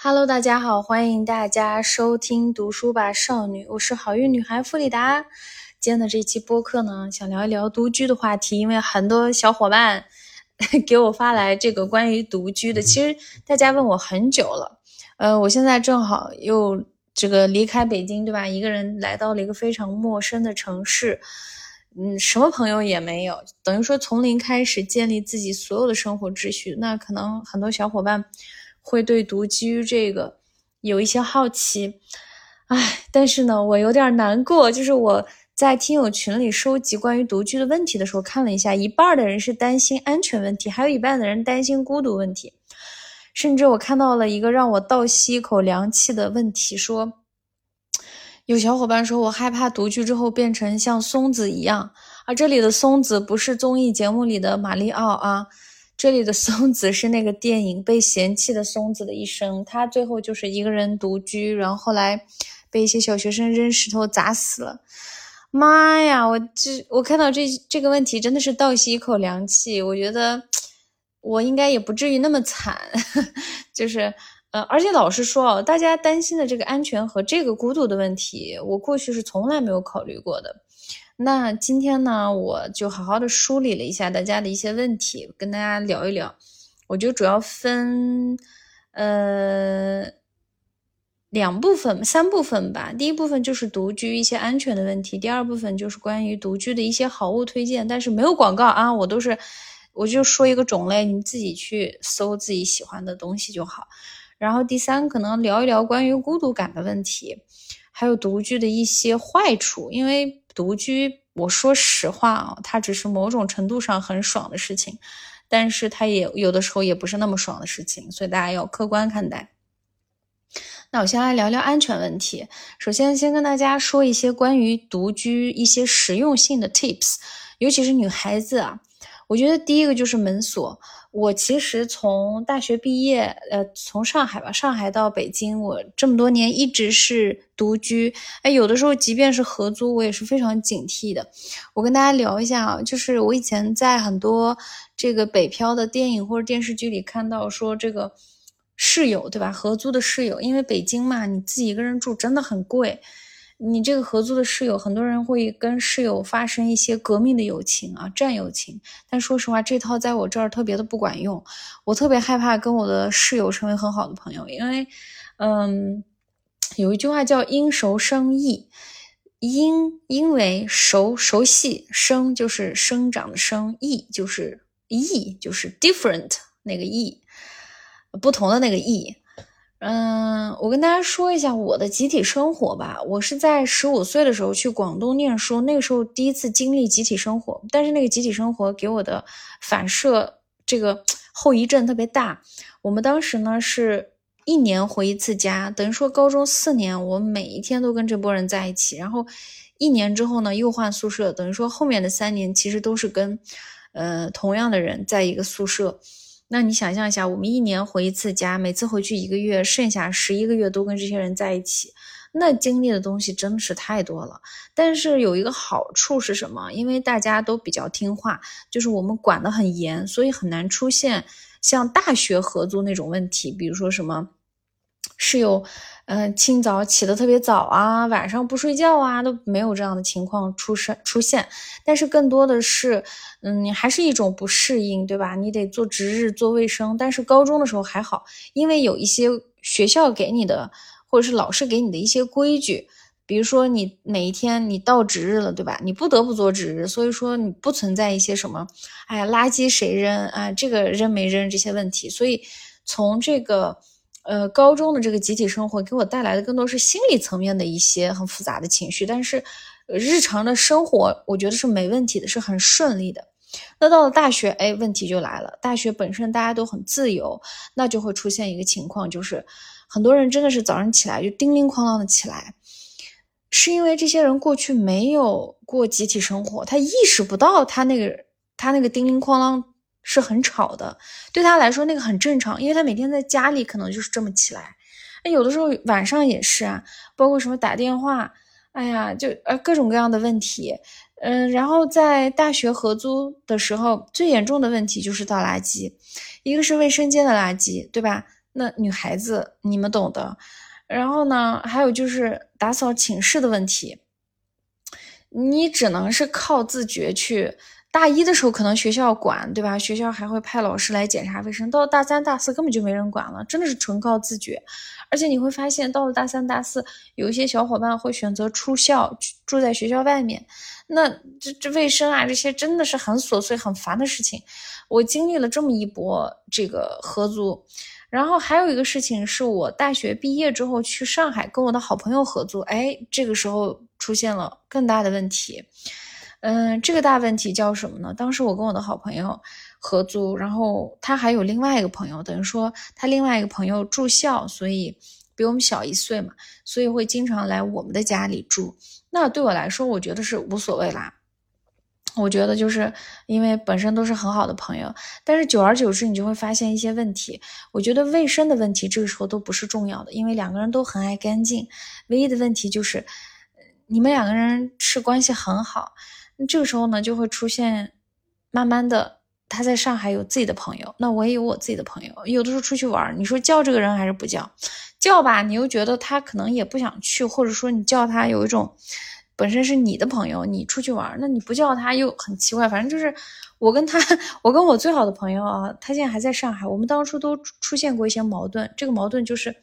Hello，大家好，欢迎大家收听读书吧少女，我是好运女孩弗里达。今天的这期播客呢，想聊一聊独居的话题，因为很多小伙伴 给我发来这个关于独居的，其实大家问我很久了。呃，我现在正好又这个离开北京，对吧？一个人来到了一个非常陌生的城市，嗯，什么朋友也没有，等于说从零开始建立自己所有的生活秩序。那可能很多小伙伴。会对独居这个有一些好奇，唉，但是呢，我有点难过。就是我在听友群里收集关于独居的问题的时候，看了一下，一半的人是担心安全问题，还有一半的人担心孤独问题。甚至我看到了一个让我倒吸一口凉气的问题，说有小伙伴说我害怕独居之后变成像松子一样啊，这里的松子不是综艺节目里的马里奥啊。这里的松子是那个电影《被嫌弃的松子的一生》，他最后就是一个人独居，然后后来被一些小学生扔石头砸死了。妈呀，我这我看到这这个问题真的是倒吸一口凉气。我觉得我应该也不至于那么惨，就是呃，而且老实说哦，大家担心的这个安全和这个孤独的问题，我过去是从来没有考虑过的。那今天呢，我就好好的梳理了一下大家的一些问题，跟大家聊一聊。我就主要分呃两部分、三部分吧。第一部分就是独居一些安全的问题，第二部分就是关于独居的一些好物推荐，但是没有广告啊，我都是我就说一个种类，你自己去搜自己喜欢的东西就好。然后第三可能聊一聊关于孤独感的问题，还有独居的一些坏处，因为。独居，我说实话啊，它只是某种程度上很爽的事情，但是它也有的时候也不是那么爽的事情，所以大家要客观看待。那我先来聊聊安全问题。首先，先跟大家说一些关于独居一些实用性的 tips，尤其是女孩子啊，我觉得第一个就是门锁。我其实从大学毕业，呃，从上海吧，上海到北京，我这么多年一直是独居。哎，有的时候即便是合租，我也是非常警惕的。我跟大家聊一下啊，就是我以前在很多这个北漂的电影或者电视剧里看到说，这个室友对吧？合租的室友，因为北京嘛，你自己一个人住真的很贵。你这个合租的室友，很多人会跟室友发生一些革命的友情啊，战友情。但说实话，这套在我这儿特别的不管用。我特别害怕跟我的室友成为很好的朋友，因为，嗯，有一句话叫“因熟生义”，因因为熟熟悉生就是生长的生，义就是异就是 different 那个异，不同的那个异。嗯，我跟大家说一下我的集体生活吧。我是在十五岁的时候去广东念书，那个时候第一次经历集体生活，但是那个集体生活给我的反射这个后遗症特别大。我们当时呢是一年回一次家，等于说高中四年我每一天都跟这波人在一起，然后一年之后呢又换宿舍，等于说后面的三年其实都是跟呃同样的人在一个宿舍。那你想象一下，我们一年回一次家，每次回去一个月，剩下十一个月都跟这些人在一起，那经历的东西真的是太多了。但是有一个好处是什么？因为大家都比较听话，就是我们管得很严，所以很难出现像大学合租那种问题，比如说什么室友。嗯，清早起得特别早啊，晚上不睡觉啊，都没有这样的情况出生出现。但是更多的是，嗯，你还是一种不适应，对吧？你得做值日、做卫生。但是高中的时候还好，因为有一些学校给你的，或者是老师给你的一些规矩，比如说你哪一天你到值日了，对吧？你不得不做值日，所以说你不存在一些什么，哎，垃圾谁扔啊？这个扔没扔这些问题。所以从这个。呃，高中的这个集体生活给我带来的更多是心理层面的一些很复杂的情绪，但是日常的生活我觉得是没问题的，是很顺利的。那到了大学，哎，问题就来了。大学本身大家都很自由，那就会出现一个情况，就是很多人真的是早上起来就叮铃哐啷的起来，是因为这些人过去没有过集体生活，他意识不到他那个他那个叮铃哐啷。是很吵的，对他来说那个很正常，因为他每天在家里可能就是这么起来，哎，有的时候晚上也是啊，包括什么打电话，哎呀，就呃各种各样的问题，嗯，然后在大学合租的时候，最严重的问题就是倒垃圾，一个是卫生间的垃圾，对吧？那女孩子你们懂的。然后呢，还有就是打扫寝室的问题，你只能是靠自觉去。大一的时候可能学校管，对吧？学校还会派老师来检查卫生。到了大三、大四根本就没人管了，真的是纯靠自觉。而且你会发现，到了大三、大四，有一些小伙伴会选择出校，住在学校外面。那这这卫生啊，这些真的是很琐碎、很烦的事情。我经历了这么一波这个合租，然后还有一个事情是我大学毕业之后去上海跟我的好朋友合租，哎，这个时候出现了更大的问题。嗯，这个大问题叫什么呢？当时我跟我的好朋友合租，然后他还有另外一个朋友，等于说他另外一个朋友住校，所以比我们小一岁嘛，所以会经常来我们的家里住。那对我来说，我觉得是无所谓啦。我觉得就是因为本身都是很好的朋友，但是久而久之，你就会发现一些问题。我觉得卫生的问题这个时候都不是重要的，因为两个人都很爱干净。唯一的问题就是，你们两个人是关系很好。这个时候呢，就会出现，慢慢的，他在上海有自己的朋友，那我也有我自己的朋友。有的时候出去玩，你说叫这个人还是不叫？叫吧，你又觉得他可能也不想去，或者说你叫他有一种，本身是你的朋友，你出去玩，那你不叫他又很奇怪。反正就是我跟他，我跟我最好的朋友啊，他现在还在上海，我们当初都出现过一些矛盾，这个矛盾就是，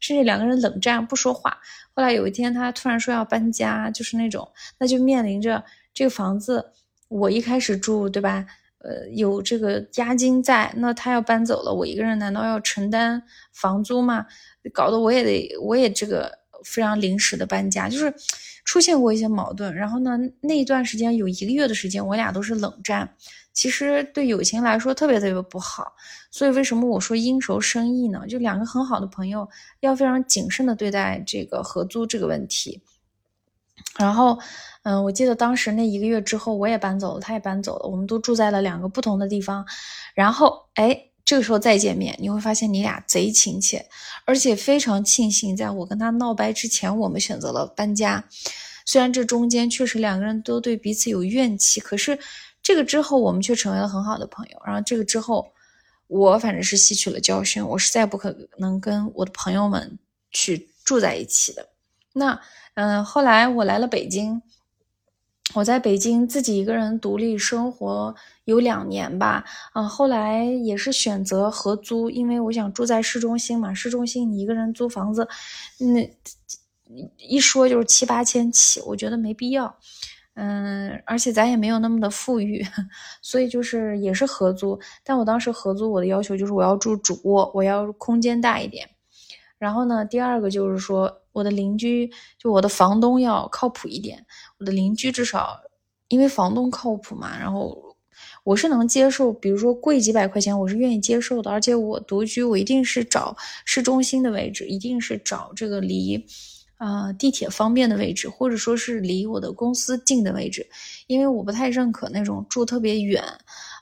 甚至两个人冷战不说话。后来有一天，他突然说要搬家，就是那种，那就面临着。这个房子我一开始住，对吧？呃，有这个押金在，那他要搬走了，我一个人难道要承担房租吗？搞得我也得，我也这个非常临时的搬家，就是出现过一些矛盾。然后呢，那一段时间有一个月的时间，我俩都是冷战，其实对友情来说特别特别不好。所以为什么我说应熟生意呢？就两个很好的朋友，要非常谨慎的对待这个合租这个问题。然后。嗯，我记得当时那一个月之后，我也搬走了，他也搬走了，我们都住在了两个不同的地方。然后，哎，这个时候再见面，你会发现你俩贼亲切，而且非常庆幸，在我跟他闹掰之前，我们选择了搬家。虽然这中间确实两个人都对彼此有怨气，可是这个之后我们却成为了很好的朋友。然后这个之后，我反正是吸取了教训，我是再不可能跟我的朋友们去住在一起的。那，嗯，后来我来了北京。我在北京自己一个人独立生活有两年吧，嗯，后来也是选择合租，因为我想住在市中心嘛。市中心你一个人租房子，那一说就是七八千起，我觉得没必要。嗯，而且咱也没有那么的富裕，所以就是也是合租。但我当时合租，我的要求就是我要住主卧，我要空间大一点。然后呢，第二个就是说。我的邻居就我的房东要靠谱一点，我的邻居至少因为房东靠谱嘛，然后我是能接受，比如说贵几百块钱我是愿意接受的，而且我独居我一定是找市中心的位置，一定是找这个离呃地铁方便的位置，或者说是离我的公司近的位置，因为我不太认可那种住特别远。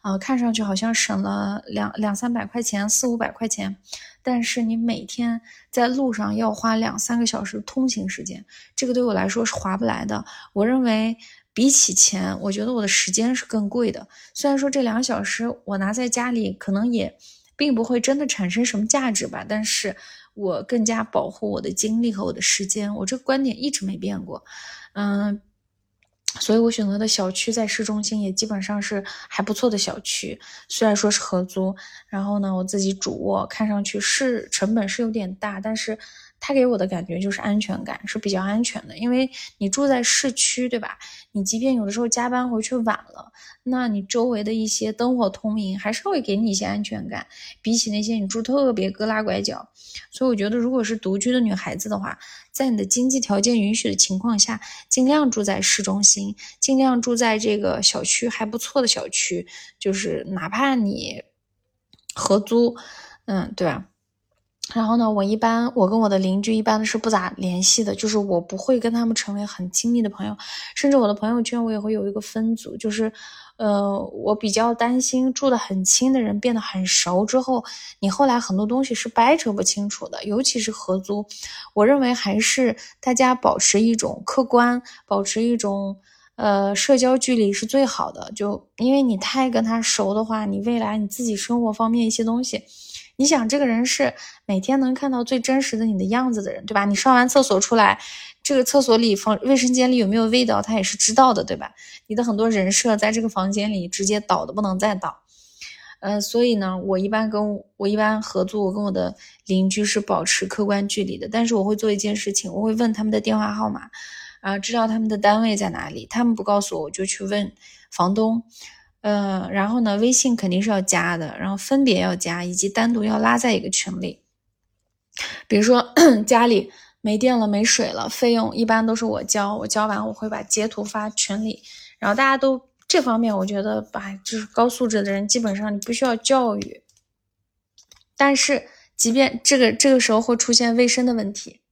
啊，看上去好像省了两两三百块钱，四五百块钱，但是你每天在路上要花两三个小时通勤时间，这个对我来说是划不来的。我认为比起钱，我觉得我的时间是更贵的。虽然说这两小时我拿在家里可能也并不会真的产生什么价值吧，但是我更加保护我的精力和我的时间。我这个观点一直没变过，嗯。所以我选择的小区在市中心，也基本上是还不错的小区。虽然说是合租，然后呢，我自己主卧，看上去是成本是有点大，但是。他给我的感觉就是安全感是比较安全的，因为你住在市区，对吧？你即便有的时候加班回去晚了，那你周围的一些灯火通明，还是会给你一些安全感。比起那些你住特别旮旯拐角，所以我觉得，如果是独居的女孩子的话，在你的经济条件允许的情况下，尽量住在市中心，尽量住在这个小区还不错的小区，就是哪怕你合租，嗯，对吧？然后呢，我一般我跟我的邻居一般是不咋联系的，就是我不会跟他们成为很亲密的朋友，甚至我的朋友圈我也会有一个分组，就是，呃，我比较担心住的很亲的人变得很熟之后，你后来很多东西是掰扯不清楚的，尤其是合租，我认为还是大家保持一种客观，保持一种呃社交距离是最好的，就因为你太跟他熟的话，你未来你自己生活方面一些东西。你想，这个人是每天能看到最真实的你的样子的人，对吧？你上完厕所出来，这个厕所里、房卫生间里有没有味道，他也是知道的，对吧？你的很多人设在这个房间里直接倒的不能再倒。呃，所以呢，我一般跟我一般合租，我跟我的邻居是保持客观距离的。但是我会做一件事情，我会问他们的电话号码，啊，知道他们的单位在哪里。他们不告诉我，我就去问房东。呃，然后呢，微信肯定是要加的，然后分别要加，以及单独要拉在一个群里。比如说 家里没电了、没水了，费用一般都是我交，我交完我会把截图发群里，然后大家都。这方面我觉得吧，就是高素质的人，基本上你不需要教育。但是，即便这个这个时候会出现卫生的问题，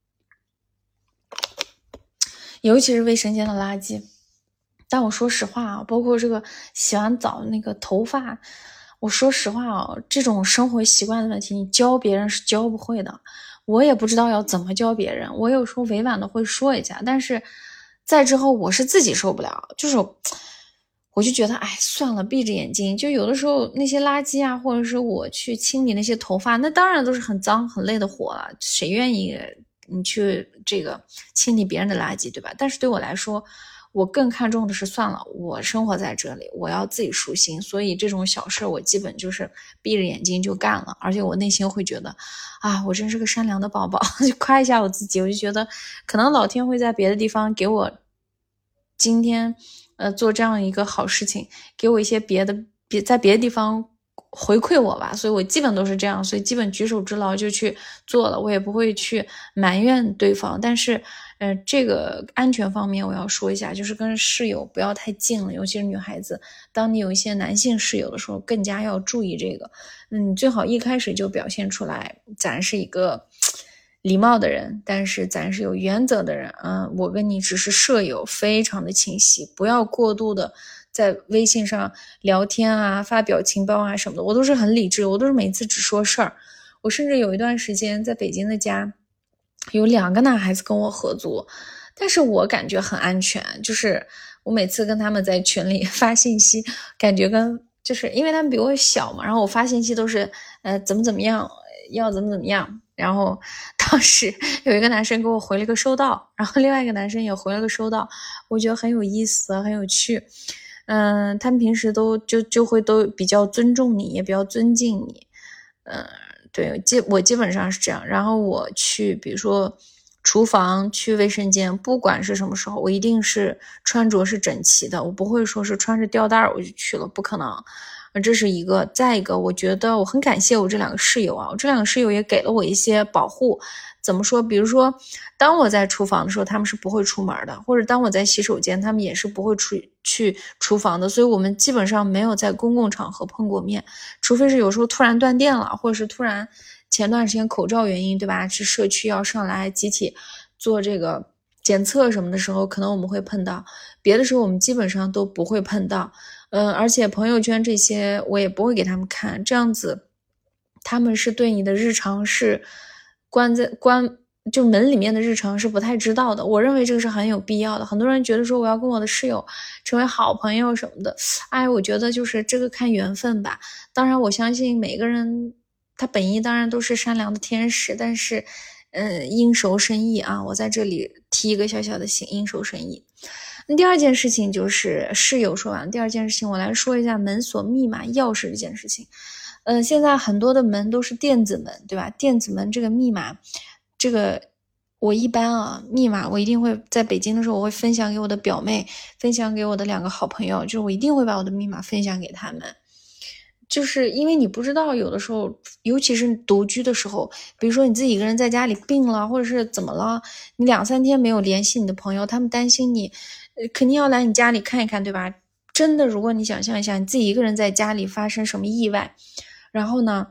尤其是卫生间的垃圾。但我说实话啊，包括这个洗完澡那个头发，我说实话啊，这种生活习惯的问题，你教别人是教不会的。我也不知道要怎么教别人，我有时候委婉的会说一下，但是在之后我是自己受不了，就是。我就觉得，哎，算了，闭着眼睛。就有的时候那些垃圾啊，或者是我去清理那些头发，那当然都是很脏很累的活了。谁愿意你去这个清理别人的垃圾，对吧？但是对我来说，我更看重的是，算了，我生活在这里，我要自己舒心。所以这种小事，我基本就是闭着眼睛就干了。而且我内心会觉得，啊，我真是个善良的宝宝，就夸一下我自己。我就觉得，可能老天会在别的地方给我今天。呃，做这样一个好事情，给我一些别的，别在别的地方回馈我吧，所以我基本都是这样，所以基本举手之劳就去做了，我也不会去埋怨对方。但是，呃，这个安全方面我要说一下，就是跟室友不要太近了，尤其是女孩子，当你有一些男性室友的时候，更加要注意这个。嗯，最好一开始就表现出来，咱是一个。礼貌的人，但是咱是有原则的人啊！我跟你只是舍友，非常的清晰，不要过度的在微信上聊天啊，发表情包啊什么的。我都是很理智，我都是每次只说事儿。我甚至有一段时间在北京的家，有两个男孩子跟我合租，但是我感觉很安全，就是我每次跟他们在群里 发信息，感觉跟就是因为他们比我小嘛，然后我发信息都是呃怎么怎么样，要怎么怎么样。然后 当时有一个男生给我回了个收到，然后另外一个男生也回了个收到，我觉得很有意思，很有趣。嗯，他们平时都就就会都比较尊重你，也比较尊敬你。嗯，对，基我基本上是这样。然后我去，比如说厨房、去卫生间，不管是什么时候，我一定是穿着是整齐的，我不会说是穿着吊带儿我就去了，不可能。这是一个，再一个，我觉得我很感谢我这两个室友啊，我这两个室友也给了我一些保护。怎么说？比如说，当我在厨房的时候，他们是不会出门的；或者当我在洗手间，他们也是不会出去厨房的。所以，我们基本上没有在公共场合碰过面，除非是有时候突然断电了，或者是突然前段时间口罩原因，对吧？是社区要上来集体做这个检测什么的时候，可能我们会碰到。别的时候，我们基本上都不会碰到。嗯，而且朋友圈这些我也不会给他们看，这样子，他们是对你的日常是关在关就门里面的日程是不太知道的。我认为这个是很有必要的。很多人觉得说我要跟我的室友成为好朋友什么的，哎，我觉得就是这个看缘分吧。当然，我相信每个人他本意当然都是善良的天使，但是，嗯，应熟生意啊，我在这里提一个小小的醒，应熟生意。那第二件事情就是室友说完，第二件事情我来说一下门锁密码钥匙这件事情。嗯，现在很多的门都是电子门，对吧？电子门这个密码，这个我一般啊，密码我一定会在北京的时候，我会分享给我的表妹，分享给我的两个好朋友，就是我一定会把我的密码分享给他们。就是因为你不知道，有的时候，尤其是独居的时候，比如说你自己一个人在家里病了，或者是怎么了，你两三天没有联系你的朋友，他们担心你。肯定要来你家里看一看，对吧？真的，如果你想象一下，你自己一个人在家里发生什么意外，然后呢，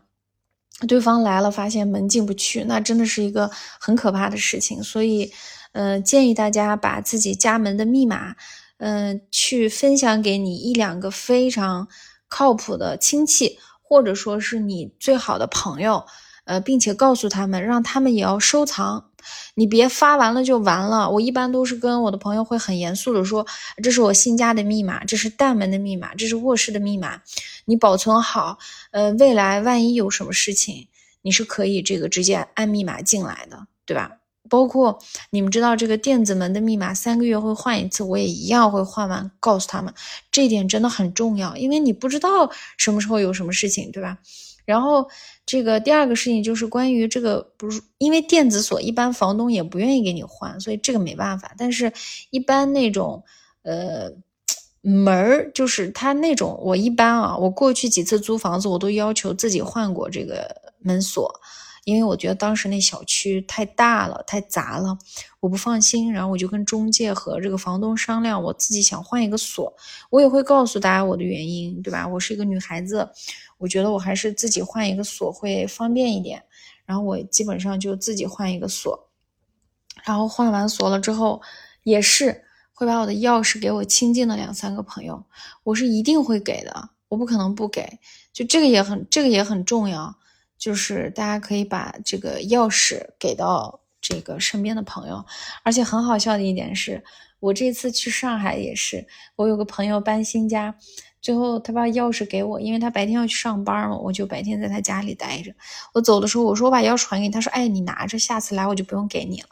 对方来了，发现门进不去，那真的是一个很可怕的事情。所以，呃，建议大家把自己家门的密码，嗯，去分享给你一两个非常靠谱的亲戚，或者说是你最好的朋友，呃，并且告诉他们，让他们也要收藏。你别发完了就完了。我一般都是跟我的朋友会很严肃的说，这是我新家的密码，这是大门的密码，这是卧室的密码，你保存好。呃，未来万一有什么事情，你是可以这个直接按密码进来的，对吧？包括你们知道这个电子门的密码三个月会换一次，我也一样会换完，告诉他们这一点真的很重要，因为你不知道什么时候有什么事情，对吧？然后这个第二个事情就是关于这个，不是因为电子锁一般房东也不愿意给你换，所以这个没办法。但是，一般那种呃门儿，就是他那种，我一般啊，我过去几次租房子，我都要求自己换过这个门锁。因为我觉得当时那小区太大了，太杂了，我不放心。然后我就跟中介和这个房东商量，我自己想换一个锁，我也会告诉大家我的原因，对吧？我是一个女孩子，我觉得我还是自己换一个锁会方便一点。然后我基本上就自己换一个锁，然后换完锁了之后，也是会把我的钥匙给我亲近的两三个朋友，我是一定会给的，我不可能不给。就这个也很，这个也很重要。就是大家可以把这个钥匙给到这个身边的朋友，而且很好笑的一点是，我这次去上海也是，我有个朋友搬新家，最后他把钥匙给我，因为他白天要去上班嘛，我就白天在他家里待着。我走的时候我说我把钥匙还给你，他说哎你拿着，下次来我就不用给你了。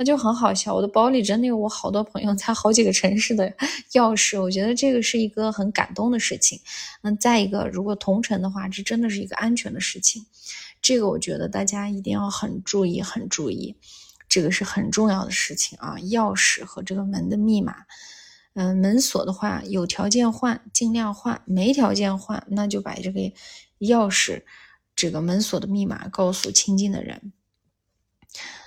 那就很好笑，我的包里真的有我好多朋友在好几个城市的 钥匙，我觉得这个是一个很感动的事情。那再一个，如果同城的话，这真的是一个安全的事情，这个我觉得大家一定要很注意，很注意，这个是很重要的事情啊。钥匙和这个门的密码，嗯，门锁的话有条件换尽量换，没条件换那就把这个钥匙这个门锁的密码告诉亲近的人。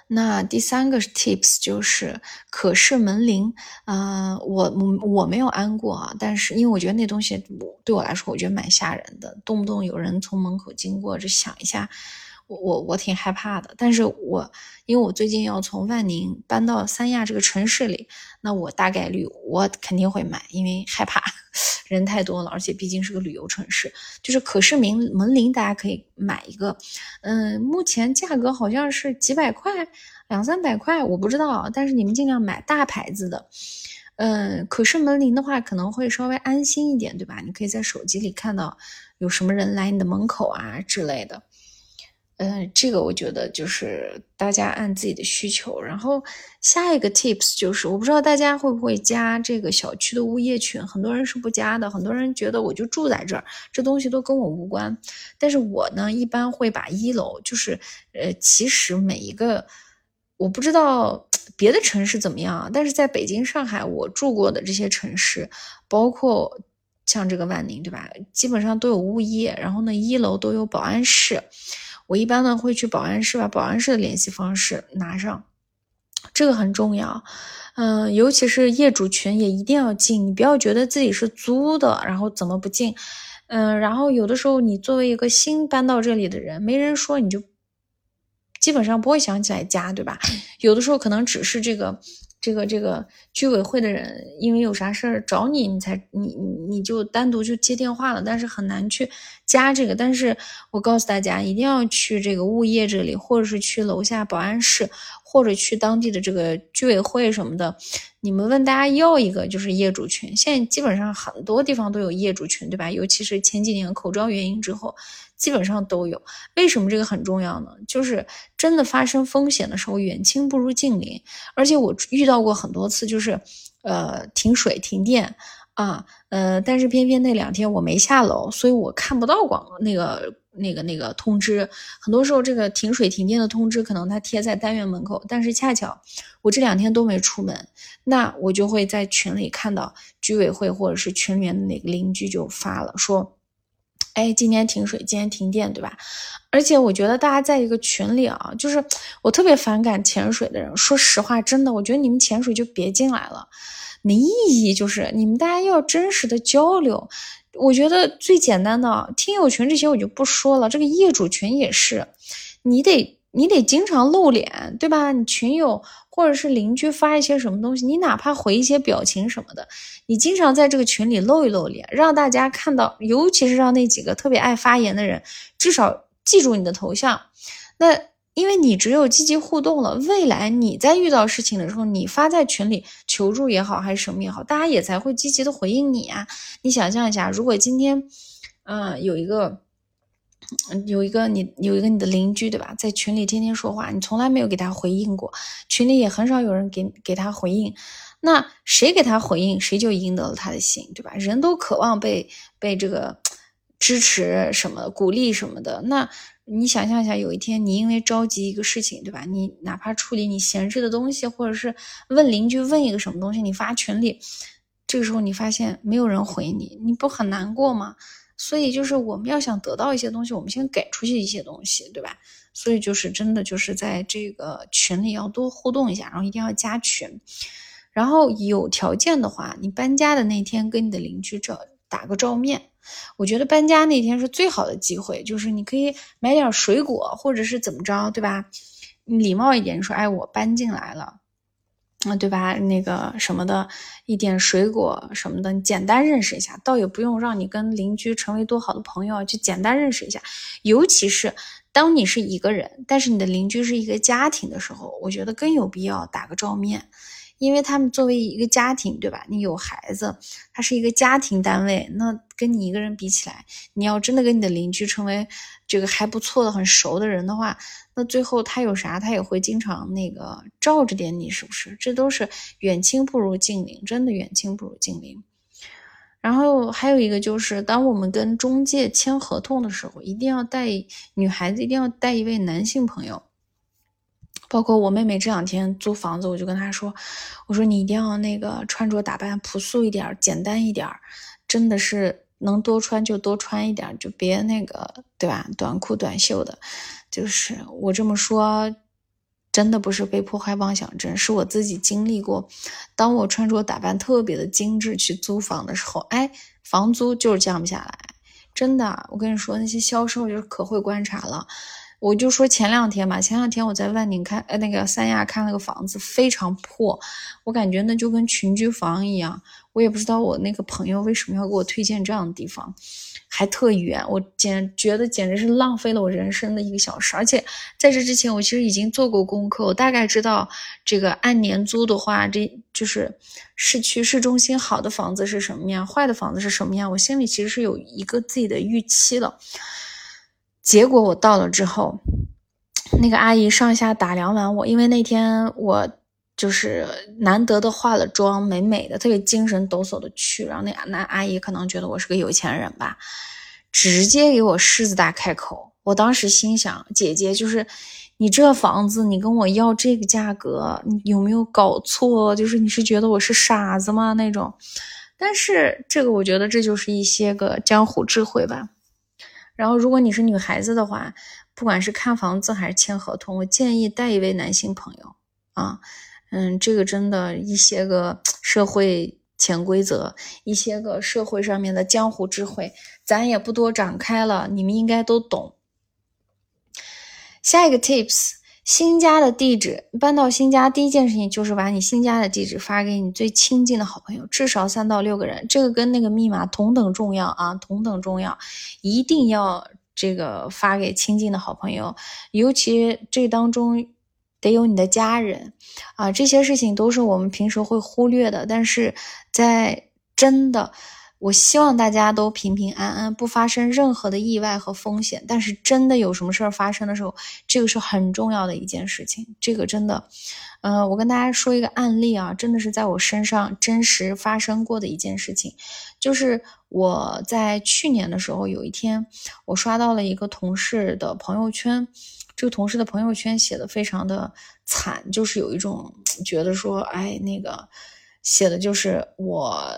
那第三个 tips 就是可视门铃，呃，我我没有安过啊，但是因为我觉得那东西对我来说，我觉得蛮吓人的，动不动有人从门口经过，这响一下。我我挺害怕的，但是我因为我最近要从万宁搬到三亚这个城市里，那我大概率我肯定会买，因为害怕人太多了，而且毕竟是个旅游城市。就是可视门门铃，大家可以买一个，嗯，目前价格好像是几百块，两三百块，我不知道，但是你们尽量买大牌子的，嗯，可视门铃的话可能会稍微安心一点，对吧？你可以在手机里看到有什么人来你的门口啊之类的。嗯，这个我觉得就是大家按自己的需求。然后下一个 tips 就是，我不知道大家会不会加这个小区的物业群，很多人是不加的，很多人觉得我就住在这儿，这东西都跟我无关。但是我呢，一般会把一楼，就是呃，其实每一个，我不知道别的城市怎么样，但是在北京、上海我住过的这些城市，包括像这个万宁，对吧？基本上都有物业，然后呢，一楼都有保安室。我一般呢会去保安室把保安室的联系方式拿上，这个很重要。嗯，尤其是业主群也一定要进，你不要觉得自己是租的，然后怎么不进？嗯，然后有的时候你作为一个新搬到这里的人，没人说你就基本上不会想起来加，对吧？有的时候可能只是这个。这个这个居委会的人，因为有啥事儿找你，你才你你你就单独就接电话了，但是很难去加这个。但是我告诉大家，一定要去这个物业这里，或者是去楼下保安室。或者去当地的这个居委会什么的，你们问大家要一个就是业主群。现在基本上很多地方都有业主群，对吧？尤其是前几年口罩原因之后，基本上都有。为什么这个很重要呢？就是真的发生风险的时候，远亲不如近邻。而且我遇到过很多次，就是呃停水停电啊，呃，但是偏偏那两天我没下楼，所以我看不到广那个。那个那个通知，很多时候这个停水停电的通知可能它贴在单元门口，但是恰巧我这两天都没出门，那我就会在群里看到居委会或者是群里面的哪个邻居就发了说，哎，今天停水，今天停电，对吧？而且我觉得大家在一个群里啊，就是我特别反感潜水的人，说实话，真的，我觉得你们潜水就别进来了，没意义，就是你们大家要真实的交流。我觉得最简单的听友群这些我就不说了，这个业主群也是，你得你得经常露脸，对吧？你群友或者是邻居发一些什么东西，你哪怕回一些表情什么的，你经常在这个群里露一露脸，让大家看到，尤其是让那几个特别爱发言的人，至少记住你的头像。那。因为你只有积极互动了，未来你在遇到事情的时候，你发在群里求助也好，还是什么也好，大家也才会积极的回应你啊。你想象一下，如果今天，嗯，有一个有一个你有一个你的邻居对吧，在群里天天说话，你从来没有给他回应过，群里也很少有人给给他回应，那谁给他回应，谁就赢得了他的心，对吧？人都渴望被被这个支持什么鼓励什么的，那你想象一下，有一天你因为着急一个事情，对吧？你哪怕处理你闲置的东西，或者是问邻居问一个什么东西，你发群里。这个时候你发现没有人回你，你不很难过吗？所以就是我们要想得到一些东西，我们先给出去一些东西，对吧？所以就是真的就是在这个群里要多互动一下，然后一定要加群，然后有条件的话，你搬家的那天跟你的邻居照打个照面。我觉得搬家那天是最好的机会，就是你可以买点水果或者是怎么着，对吧？你礼貌一点，你说哎，我搬进来了。啊，对吧？那个什么的，一点水果什么的，你简单认识一下，倒也不用让你跟邻居成为多好的朋友，就简单认识一下。尤其是当你是一个人，但是你的邻居是一个家庭的时候，我觉得更有必要打个照面。因为他们作为一个家庭，对吧？你有孩子，他是一个家庭单位，那跟你一个人比起来，你要真的跟你的邻居成为这个还不错的、很熟的人的话，那最后他有啥，他也会经常那个罩着点你，是不是？这都是远亲不如近邻，真的远亲不如近邻。然后还有一个就是，当我们跟中介签合同的时候，一定要带女孩子，一定要带一位男性朋友。包括我妹妹这两天租房子，我就跟她说：“我说你一定要那个穿着打扮朴素一点，简单一点，真的是能多穿就多穿一点，就别那个对吧？短裤短袖的。就是我这么说，真的不是被迫害妄想症，是我自己经历过。当我穿着打扮特别的精致去租房的时候，哎，房租就是降不下来。真的，我跟你说，那些销售就是可会观察了。”我就说前两天吧，前两天我在万宁看，呃，那个三亚看了个房子，非常破，我感觉那就跟群居房一样。我也不知道我那个朋友为什么要给我推荐这样的地方，还特远，我简觉得简直是浪费了我人生的一个小时。而且在这之前，我其实已经做过功课，我大概知道这个按年租的话，这就是市区市中心好的房子是什么样，坏的房子是什么样，我心里其实是有一个自己的预期了。结果我到了之后，那个阿姨上下打量完我，因为那天我就是难得的化了妆，美美的，特别精神抖擞的去。然后那那阿姨可能觉得我是个有钱人吧，直接给我狮子大开口。我当时心想，姐姐，就是你这房子，你跟我要这个价格，你有没有搞错？就是你是觉得我是傻子吗？那种。但是这个，我觉得这就是一些个江湖智慧吧。然后，如果你是女孩子的话，不管是看房子还是签合同，我建议带一位男性朋友啊。嗯，这个真的，一些个社会潜规则，一些个社会上面的江湖智慧，咱也不多展开了，你们应该都懂。下一个 tips。新家的地址搬到新家，第一件事情就是把你新家的地址发给你最亲近的好朋友，至少三到六个人。这个跟那个密码同等重要啊，同等重要，一定要这个发给亲近的好朋友，尤其这当中得有你的家人啊。这些事情都是我们平时会忽略的，但是在真的。我希望大家都平平安安，不发生任何的意外和风险。但是真的有什么事儿发生的时候，这个是很重要的一件事情。这个真的，呃，我跟大家说一个案例啊，真的是在我身上真实发生过的一件事情。就是我在去年的时候，有一天我刷到了一个同事的朋友圈，这个同事的朋友圈写的非常的惨，就是有一种觉得说，哎，那个写的就是我。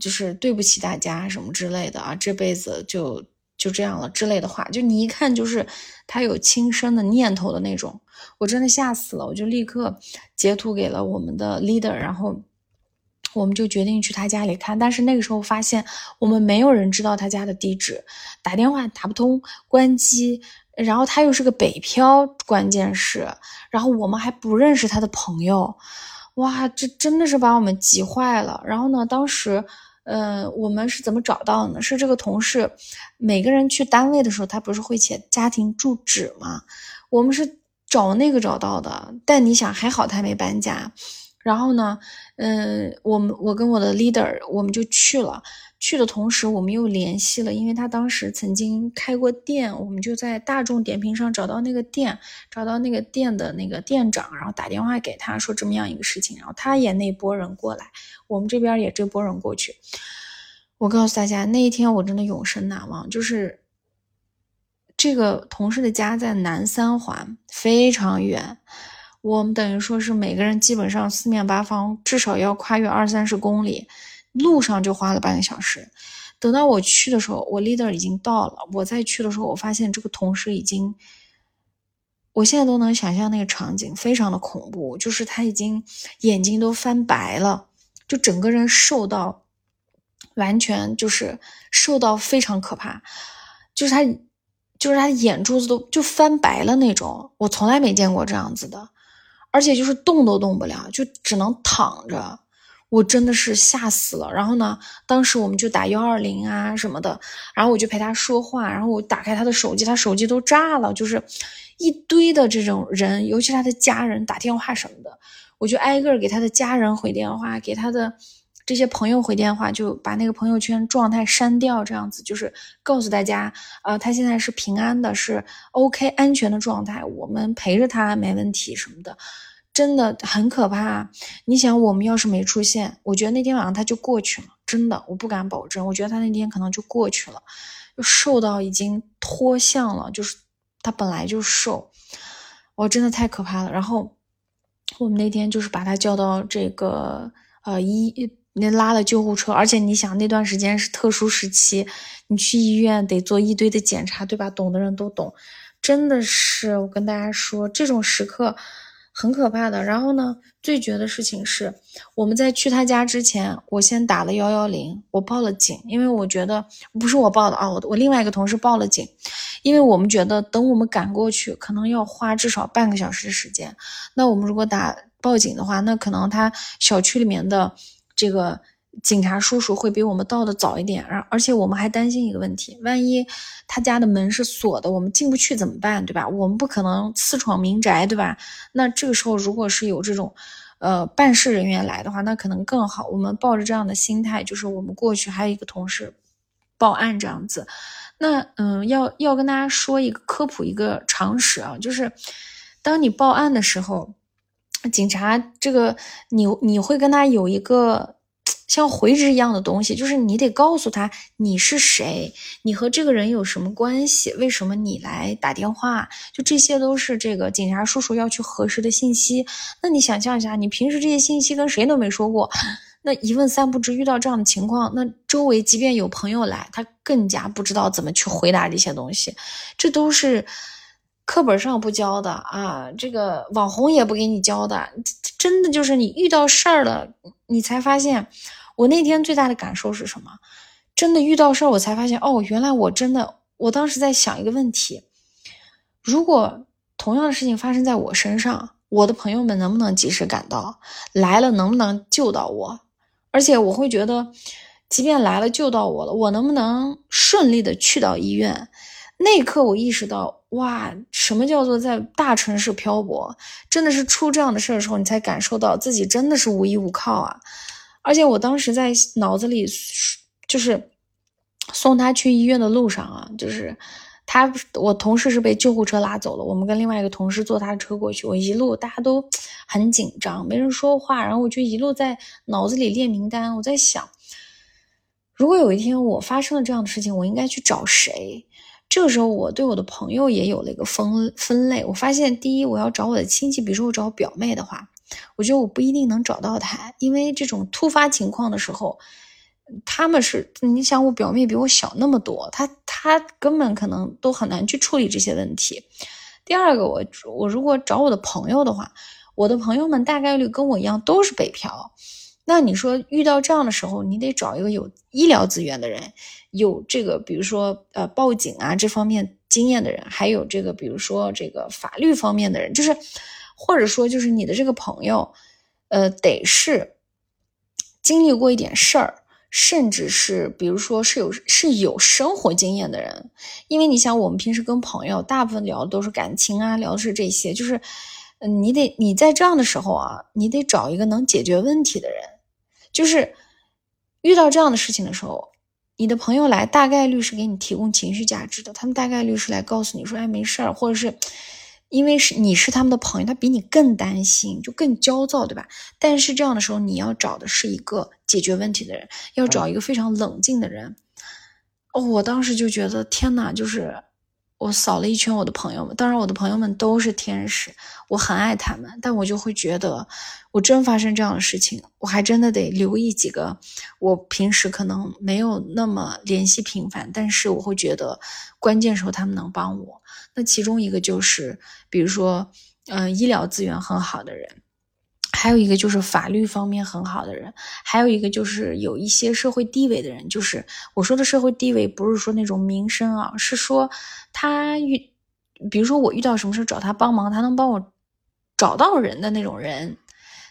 就是对不起大家什么之类的啊，这辈子就就这样了之类的话，就你一看就是他有轻生的念头的那种，我真的吓死了，我就立刻截图给了我们的 leader，然后我们就决定去他家里看，但是那个时候发现我们没有人知道他家的地址，打电话打不通，关机，然后他又是个北漂，关键是，然后我们还不认识他的朋友。哇，这真的是把我们急坏了。然后呢，当时，嗯，我们是怎么找到呢？是这个同事，每个人去单位的时候，他不是会写家庭住址吗？我们是找那个找到的。但你想，还好他没搬家。然后呢，嗯，我们我跟我的 leader 我们就去了。去的同时，我们又联系了，因为他当时曾经开过店，我们就在大众点评上找到那个店，找到那个店的那个店长，然后打电话给他说这么样一个事情，然后他也那波人过来，我们这边也这波人过去。我告诉大家，那一天我真的永生难忘，就是这个同事的家在南三环，非常远，我们等于说是每个人基本上四面八方至少要跨越二三十公里。路上就花了半个小时，等到我去的时候，我 leader 已经到了。我再去的时候，我发现这个同事已经，我现在都能想象那个场景，非常的恐怖，就是他已经眼睛都翻白了，就整个人瘦到完全就是瘦到非常可怕，就是他就是他眼珠子都就翻白了那种，我从来没见过这样子的，而且就是动都动不了，就只能躺着。我真的是吓死了，然后呢，当时我们就打幺二零啊什么的，然后我就陪他说话，然后我打开他的手机，他手机都炸了，就是一堆的这种人，尤其他的家人打电话什么的，我就挨个给他的家人回电话，给他的这些朋友回电话，就把那个朋友圈状态删掉，这样子就是告诉大家，呃，他现在是平安的，是 OK 安全的状态，我们陪着他没问题什么的。真的很可怕。你想，我们要是没出现，我觉得那天晚上他就过去了。真的，我不敢保证。我觉得他那天可能就过去了，就瘦到已经脱相了。就是他本来就瘦，我真的太可怕了。然后我们那天就是把他叫到这个呃医，那拉了救护车。而且你想，那段时间是特殊时期，你去医院得做一堆的检查，对吧？懂的人都懂。真的是，我跟大家说，这种时刻。很可怕的。然后呢，最绝的事情是，我们在去他家之前，我先打了幺幺零，我报了警，因为我觉得不是我报的啊，我我另外一个同事报了警，因为我们觉得等我们赶过去，可能要花至少半个小时的时间。那我们如果打报警的话，那可能他小区里面的这个。警察叔叔会比我们到的早一点，而而且我们还担心一个问题，万一他家的门是锁的，我们进不去怎么办，对吧？我们不可能私闯民宅，对吧？那这个时候如果是有这种，呃，办事人员来的话，那可能更好。我们抱着这样的心态，就是我们过去还有一个同事报案这样子。那嗯，要要跟大家说一个科普一个常识啊，就是当你报案的时候，警察这个你你会跟他有一个。像回执一样的东西，就是你得告诉他你是谁，你和这个人有什么关系，为什么你来打电话，就这些都是这个警察叔叔要去核实的信息。那你想象一下，你平时这些信息跟谁都没说过，那一问三不知，遇到这样的情况，那周围即便有朋友来，他更加不知道怎么去回答这些东西。这都是课本上不教的啊，这个网红也不给你教的，真的就是你遇到事儿了，你才发现。我那天最大的感受是什么？真的遇到事儿，我才发现哦，原来我真的，我当时在想一个问题：如果同样的事情发生在我身上，我的朋友们能不能及时赶到？来了能不能救到我？而且我会觉得，即便来了救到我了，我能不能顺利的去到医院？那一刻我意识到，哇，什么叫做在大城市漂泊？真的是出这样的事儿的时候，你才感受到自己真的是无依无靠啊！而且我当时在脑子里，就是送他去医院的路上啊，就是他我同事是被救护车拉走了，我们跟另外一个同事坐他的车过去，我一路大家都 很紧张，没人说话，然后我就一路在脑子里列名单，我在想，如果有一天我发生了这样的事情，我应该去找谁？这个时候我对我的朋友也有了一个分分类，我发现第一，我要找我的亲戚，比如说我找我表妹的话。我觉得我不一定能找到他，因为这种突发情况的时候，他们是你想我表妹比我小那么多，他他根本可能都很难去处理这些问题。第二个，我我如果找我的朋友的话，我的朋友们大概率跟我一样都是北漂，那你说遇到这样的时候，你得找一个有医疗资源的人，有这个比如说呃报警啊这方面经验的人，还有这个比如说这个法律方面的人，就是。或者说，就是你的这个朋友，呃，得是经历过一点事儿，甚至是比如说是有是有生活经验的人。因为你想，我们平时跟朋友大部分聊的都是感情啊，聊的是这些，就是嗯，你得你在这样的时候啊，你得找一个能解决问题的人。就是遇到这样的事情的时候，你的朋友来大概率是给你提供情绪价值的，他们大概率是来告诉你说，哎，没事儿，或者是因为是你是他们的朋友，他比你更担心，就更焦躁，对吧？但是这样的时候，你要找的是一个解决问题的人，要找一个非常冷静的人。哦，我当时就觉得天哪，就是我扫了一圈我的朋友们，当然我的朋友们都是天使，我很爱他们，但我就会觉得，我真发生这样的事情，我还真的得留意几个我平时可能没有那么联系频繁，但是我会觉得关键时候他们能帮我。那其中一个就是，比如说，嗯，医疗资源很好的人。还有一个就是法律方面很好的人，还有一个就是有一些社会地位的人。就是我说的社会地位，不是说那种名声啊，是说他遇，比如说我遇到什么事找他帮忙，他能帮我找到人的那种人，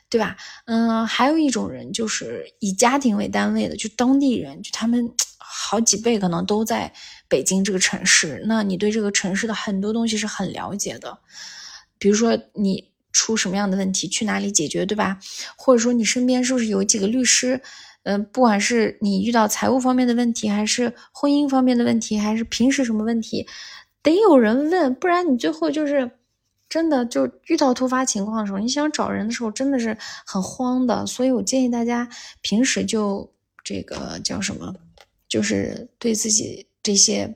对吧？嗯，还有一种人就是以家庭为单位的，就当地人，就他们 好几辈可能都在北京这个城市，那你对这个城市的很多东西是很了解的，比如说你。出什么样的问题，去哪里解决，对吧？或者说你身边是不是有几个律师？嗯，不管是你遇到财务方面的问题，还是婚姻方面的问题，还是平时什么问题，得有人问，不然你最后就是真的就遇到突发情况的时候，你想找人的时候真的是很慌的。所以我建议大家平时就这个叫什么，就是对自己这些。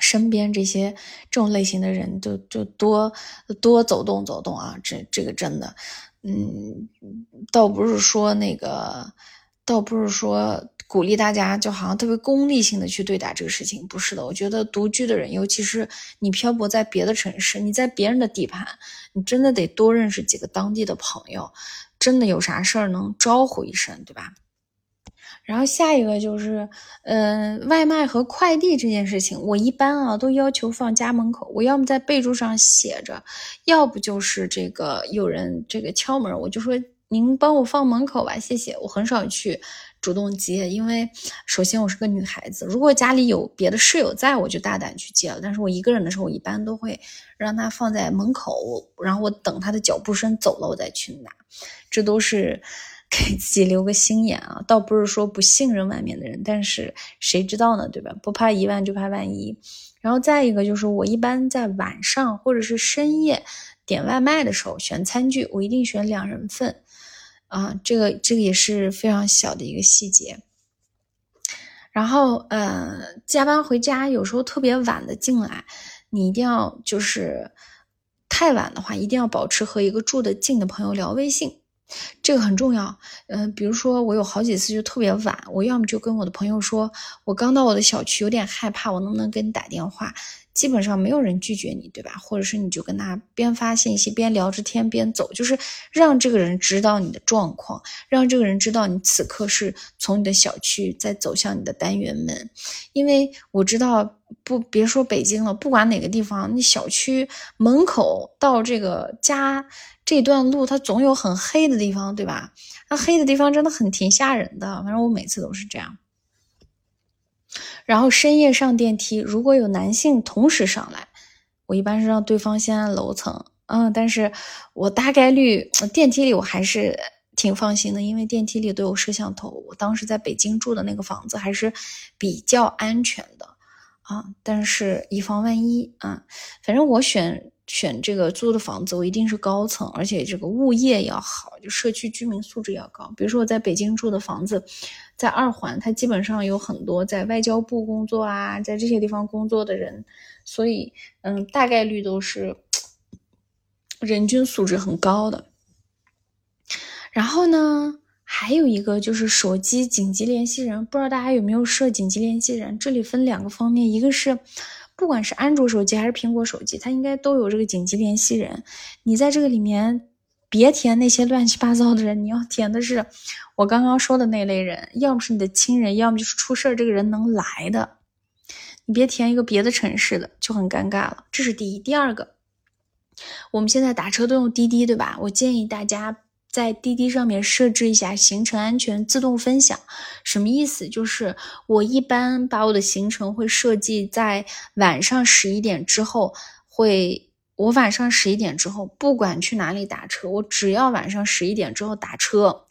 身边这些这种类型的人，就就多多走动走动啊！这这个真的，嗯，倒不是说那个，倒不是说鼓励大家就好像特别功利性的去对待这个事情，不是的。我觉得独居的人，尤其是你漂泊在别的城市，你在别人的地盘，你真的得多认识几个当地的朋友，真的有啥事儿能招呼一声，对吧？然后下一个就是，嗯，外卖和快递这件事情，我一般啊都要求放家门口。我要么在备注上写着，要不就是这个有人这个敲门，我就说您帮我放门口吧，谢谢。我很少去主动接，因为首先我是个女孩子，如果家里有别的室友在，我就大胆去接了。但是我一个人的时候，我一般都会让他放在门口，然后我等他的脚步声走了，我再去拿。这都是。给自己留个心眼啊，倒不是说不信任外面的人，但是谁知道呢，对吧？不怕一万就怕万一。然后再一个就是，我一般在晚上或者是深夜点外卖的时候选餐具，我一定选两人份啊，这个这个也是非常小的一个细节。然后呃，加班回家有时候特别晚的进来，你一定要就是太晚的话，一定要保持和一个住的近的朋友聊微信。这个很重要，嗯，比如说我有好几次就特别晚，我要么就跟我的朋友说，我刚到我的小区，有点害怕，我能不能给你打电话？基本上没有人拒绝你，对吧？或者是你就跟他边发信息边聊着天边走，就是让这个人知道你的状况，让这个人知道你此刻是从你的小区在走向你的单元门，因为我知道不别说北京了，不管哪个地方，你小区门口到这个家这段路，它总有很黑的地方，对吧？那黑的地方真的很挺吓人的，反正我每次都是这样。然后深夜上电梯，如果有男性同时上来，我一般是让对方先按楼层，嗯，但是我大概率电梯里我还是挺放心的，因为电梯里都有摄像头。我当时在北京住的那个房子还是比较安全的啊，但是以防万一啊，反正我选。选这个租的房子，我一定是高层，而且这个物业要好，就社区居民素质要高。比如说我在北京住的房子，在二环，它基本上有很多在外交部工作啊，在这些地方工作的人，所以嗯，大概率都是人均素质很高的。然后呢，还有一个就是手机紧急联系人，不知道大家有没有设紧急联系人？这里分两个方面，一个是。不管是安卓手机还是苹果手机，它应该都有这个紧急联系人。你在这个里面别填那些乱七八糟的人，你要填的是我刚刚说的那类人，要么是你的亲人，要么就是出事儿这个人能来的。你别填一个别的城市的，就很尴尬了。这是第一。第二个，我们现在打车都用滴滴，对吧？我建议大家。在滴滴上面设置一下行程安全自动分享，什么意思？就是我一般把我的行程会设计在晚上十一点之后会我晚上十一点之后，不管去哪里打车，我只要晚上十一点之后打车，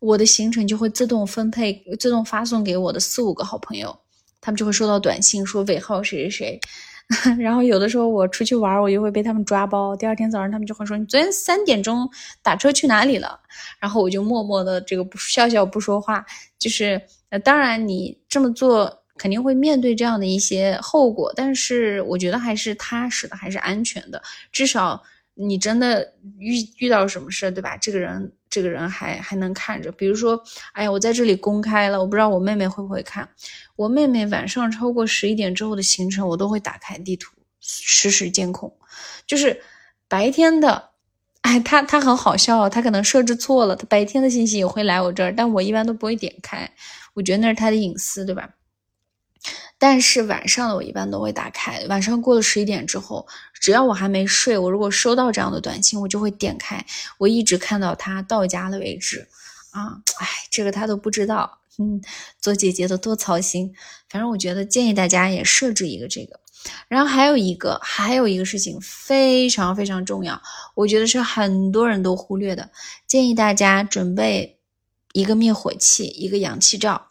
我的行程就会自动分配、自动发送给我的四五个好朋友，他们就会收到短信说尾号谁谁谁。然后有的时候我出去玩，我又会被他们抓包。第二天早上他们就会说：“你昨天三点钟打车去哪里了？”然后我就默默的这个不笑笑不说话。就是，当然你这么做肯定会面对这样的一些后果，但是我觉得还是踏实的，还是安全的。至少你真的遇遇到什么事，对吧？这个人。这个人还还能看着，比如说，哎呀，我在这里公开了，我不知道我妹妹会不会看。我妹妹晚上超过十一点之后的行程，我都会打开地图实时监控。就是白天的，哎，她她很好笑，她可能设置错了，她白天的信息也会来我这儿，但我一般都不会点开，我觉得那是她的隐私，对吧？但是晚上的我一般都会打开。晚上过了十一点之后，只要我还没睡，我如果收到这样的短信，我就会点开，我一直看到他到家了为止。啊，哎，这个他都不知道。嗯，做姐姐的多操心。反正我觉得建议大家也设置一个这个。然后还有一个，还有一个事情非常非常重要，我觉得是很多人都忽略的，建议大家准备一个灭火器，一个氧气罩。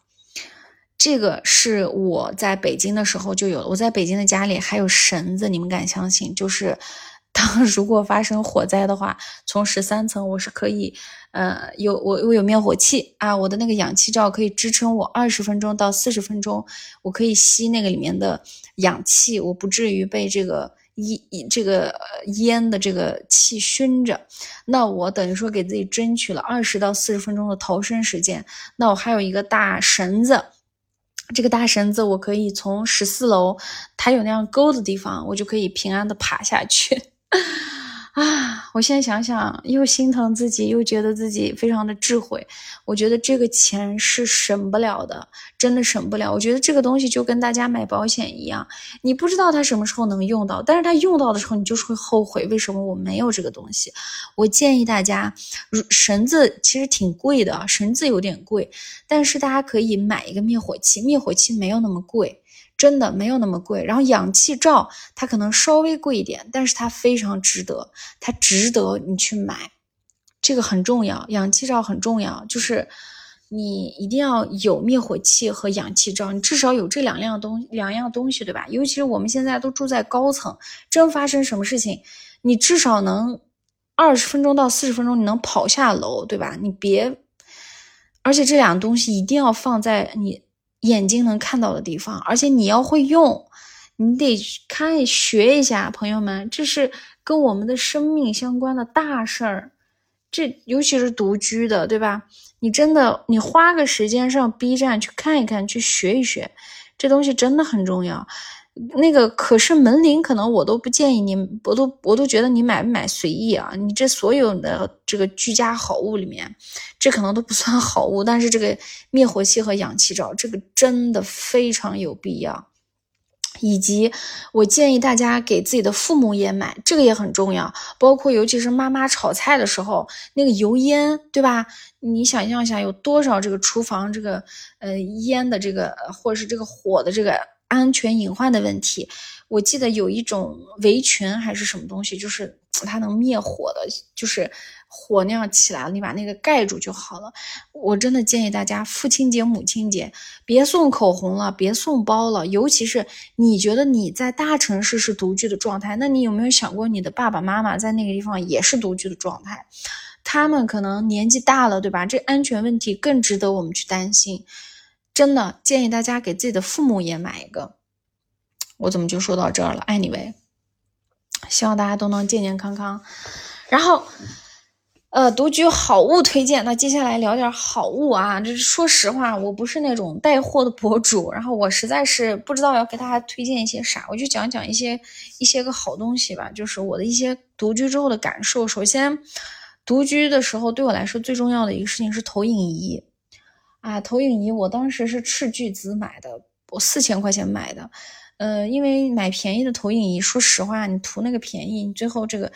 这个是我在北京的时候就有了。我在北京的家里还有绳子，你们敢相信？就是 当如果发生火灾的话，从十三层我是可以，呃，有我我有灭火器啊，我的那个氧气罩可以支撑我二十分钟到四十分钟，我可以吸那个里面的氧气，我不至于被这个烟这个烟的这个气熏着。那我等于说给自己争取了二十到四十分钟的逃生时间。那我还有一个大绳子。这个大绳子，我可以从十四楼，它有那样沟的地方，我就可以平安的爬下去。啊，我现在想想，又心疼自己，又觉得自己非常的智慧。我觉得这个钱是省不了的，真的省不了。我觉得这个东西就跟大家买保险一样，你不知道它什么时候能用到，但是它用到的时候，你就是会后悔，为什么我没有这个东西？我建议大家，绳子其实挺贵的，绳子有点贵，但是大家可以买一个灭火器，灭火器没有那么贵。真的没有那么贵，然后氧气罩它可能稍微贵一点，但是它非常值得，它值得你去买，这个很重要，氧气罩很重要，就是你一定要有灭火器和氧气罩，你至少有这两样东两样东西，对吧？尤其是我们现在都住在高层，真发生什么事情，你至少能二十分钟到四十分钟，你能跑下楼，对吧？你别，而且这两个东西一定要放在你。眼睛能看到的地方，而且你要会用，你得看学一下，朋友们，这是跟我们的生命相关的大事儿，这尤其是独居的，对吧？你真的，你花个时间上 B 站去看一看，去学一学，这东西真的很重要。那个可是门铃，可能我都不建议你，我都我都觉得你买不买随意啊。你这所有的这个居家好物里面，这可能都不算好物，但是这个灭火器和氧气罩，这个真的非常有必要。以及我建议大家给自己的父母也买，这个也很重要。包括尤其是妈妈炒菜的时候，那个油烟，对吧？你想象一下，有多少这个厨房这个呃烟的这个，或者是这个火的这个。安全隐患的问题，我记得有一种围裙还是什么东西，就是 它能灭火的，就是火那样起来了，你把那个盖住就好了。我真的建议大家，父亲节、母亲节别送口红了，别送包了，尤其是你觉得你在大城市是独居的状态，那你有没有想过你的爸爸妈妈在那个地方也是独居的状态？他们可能年纪大了，对吧？这安全问题更值得我们去担心。真的建议大家给自己的父母也买一个。我怎么就说到这儿了？Anyway，希望大家都能健健康康。然后，呃，独居好物推荐。那接下来聊点好物啊。这说实话，我不是那种带货的博主，然后我实在是不知道要给大家推荐一些啥，我就讲讲一些一些个好东西吧。就是我的一些独居之后的感受。首先，独居的时候对我来说最重要的一个事情是投影仪。啊，投影仪我当时是斥巨资买的，我四千块钱买的，呃，因为买便宜的投影仪，说实话，你图那个便宜，你最后这个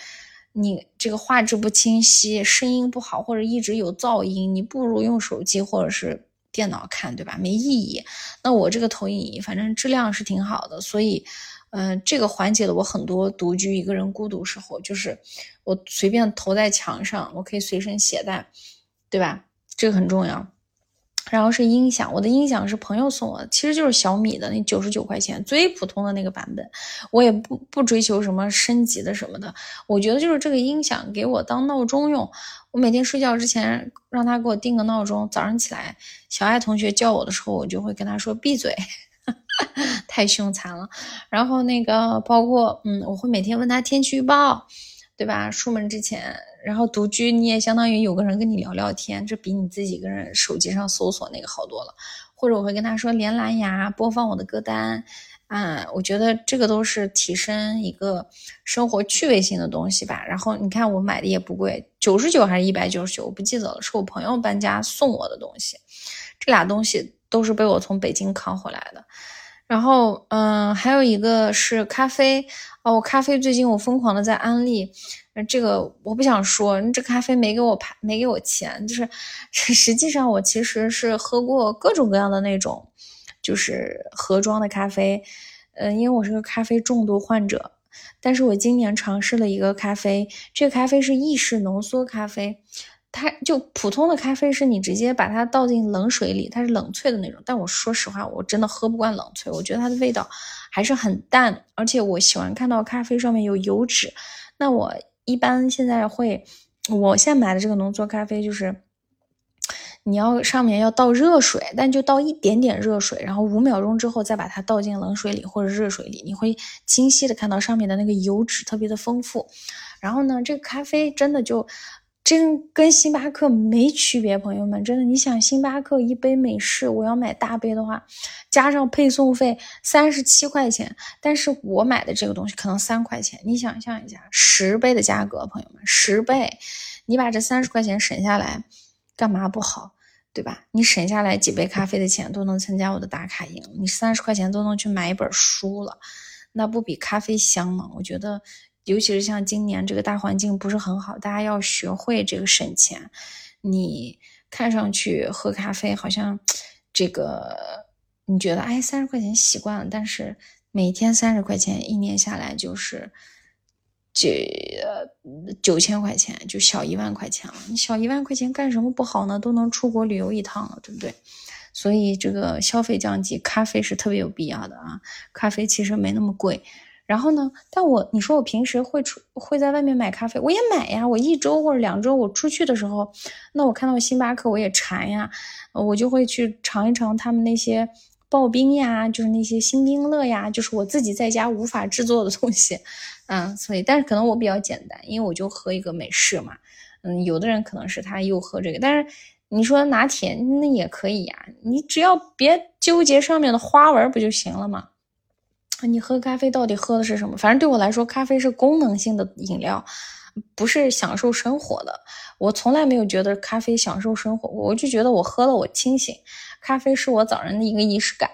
你这个画质不清晰，声音不好，或者一直有噪音，你不如用手机或者是电脑看，对吧？没意义。那我这个投影仪反正质量是挺好的，所以嗯，这个缓解了我很多独居一个人孤独时候，就是我随便投在墙上，我可以随身携带，对吧？这个很重要。然后是音响，我的音响是朋友送我的，其实就是小米的那九十九块钱最普通的那个版本，我也不不追求什么升级的什么的，我觉得就是这个音响给我当闹钟用，我每天睡觉之前让他给我定个闹钟，早上起来小爱同学叫我的时候，我就会跟他说闭嘴，太凶残了。然后那个包括嗯，我会每天问他天气预报。对吧？出门之前，然后独居，你也相当于有个人跟你聊聊天，这比你自己一个人手机上搜索那个好多了。或者我会跟他说连蓝牙播放我的歌单，啊，我觉得这个都是提升一个生活趣味性的东西吧。然后你看我买的也不贵，九十九还是一百九十九，我不记得了，是我朋友搬家送我的东西。这俩东西都是被我从北京扛回来的。然后，嗯，还有一个是咖啡。哦，我咖啡最近我疯狂的在安利，这个我不想说，这咖啡没给我牌，没给我钱，就是 实际上我其实是喝过各种各样的那种，就是盒装的咖啡，嗯，因为我是个咖啡重度患者，但是我今年尝试了一个咖啡，这个咖啡是意式浓缩咖啡。它就普通的咖啡是你直接把它倒进冷水里，它是冷萃的那种。但我说实话，我真的喝不惯冷萃，我觉得它的味道还是很淡，而且我喜欢看到咖啡上面有油脂。那我一般现在会，我现在买的这个浓缩咖啡就是，你要上面要倒热水，但就倒一点点热水，然后五秒钟之后再把它倒进冷水里或者热水里，你会清晰的看到上面的那个油脂特别的丰富。然后呢，这个咖啡真的就。真跟星巴克没区别，朋友们，真的，你想星巴克一杯美式，我要买大杯的话，加上配送费三十七块钱，但是我买的这个东西可能三块钱，你想象一下，十倍的价格，朋友们，十倍，你把这三十块钱省下来，干嘛不好，对吧？你省下来几杯咖啡的钱都能参加我的打卡营，你三十块钱都能去买一本书了，那不比咖啡香吗？我觉得。尤其是像今年这个大环境不是很好，大家要学会这个省钱。你看上去喝咖啡好像这个，你觉得哎三十块钱习惯了，但是每天三十块钱，一年下来就是这九千块钱，就小一万块钱了。你小一万块钱干什么不好呢？都能出国旅游一趟了，对不对？所以这个消费降级，咖啡是特别有必要的啊。咖啡其实没那么贵。然后呢？但我你说我平时会出会在外面买咖啡，我也买呀。我一周或者两周我出去的时候，那我看到星巴克我也馋呀，我就会去尝一尝他们那些刨冰呀，就是那些星冰乐呀，就是我自己在家无法制作的东西。嗯，所以但是可能我比较简单，因为我就喝一个美式嘛。嗯，有的人可能是他又喝这个，但是你说拿铁那也可以呀，你只要别纠结上面的花纹不就行了吗？你喝咖啡到底喝的是什么？反正对我来说，咖啡是功能性的饮料，不是享受生活的。我从来没有觉得咖啡享受生活，我就觉得我喝了我清醒。咖啡是我早上的一个仪式感。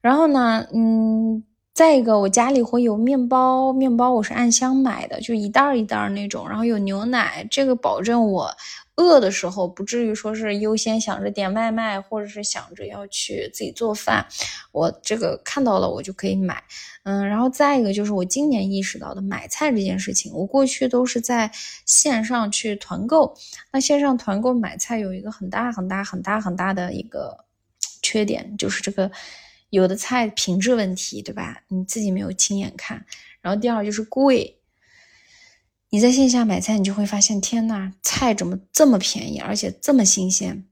然后呢，嗯，再一个，我家里会有面包，面包我是按箱买的，就一袋一袋那种。然后有牛奶，这个保证我。饿的时候不至于说是优先想着点外卖，或者是想着要去自己做饭。我这个看到了，我就可以买。嗯，然后再一个就是我今年意识到的买菜这件事情，我过去都是在线上去团购。那线上团购买菜有一个很大很大很大很大的一个缺点，就是这个有的菜品质问题，对吧？你自己没有亲眼看。然后第二就是贵。你在线下买菜，你就会发现，天呐，菜怎么这么便宜，而且这么新鲜？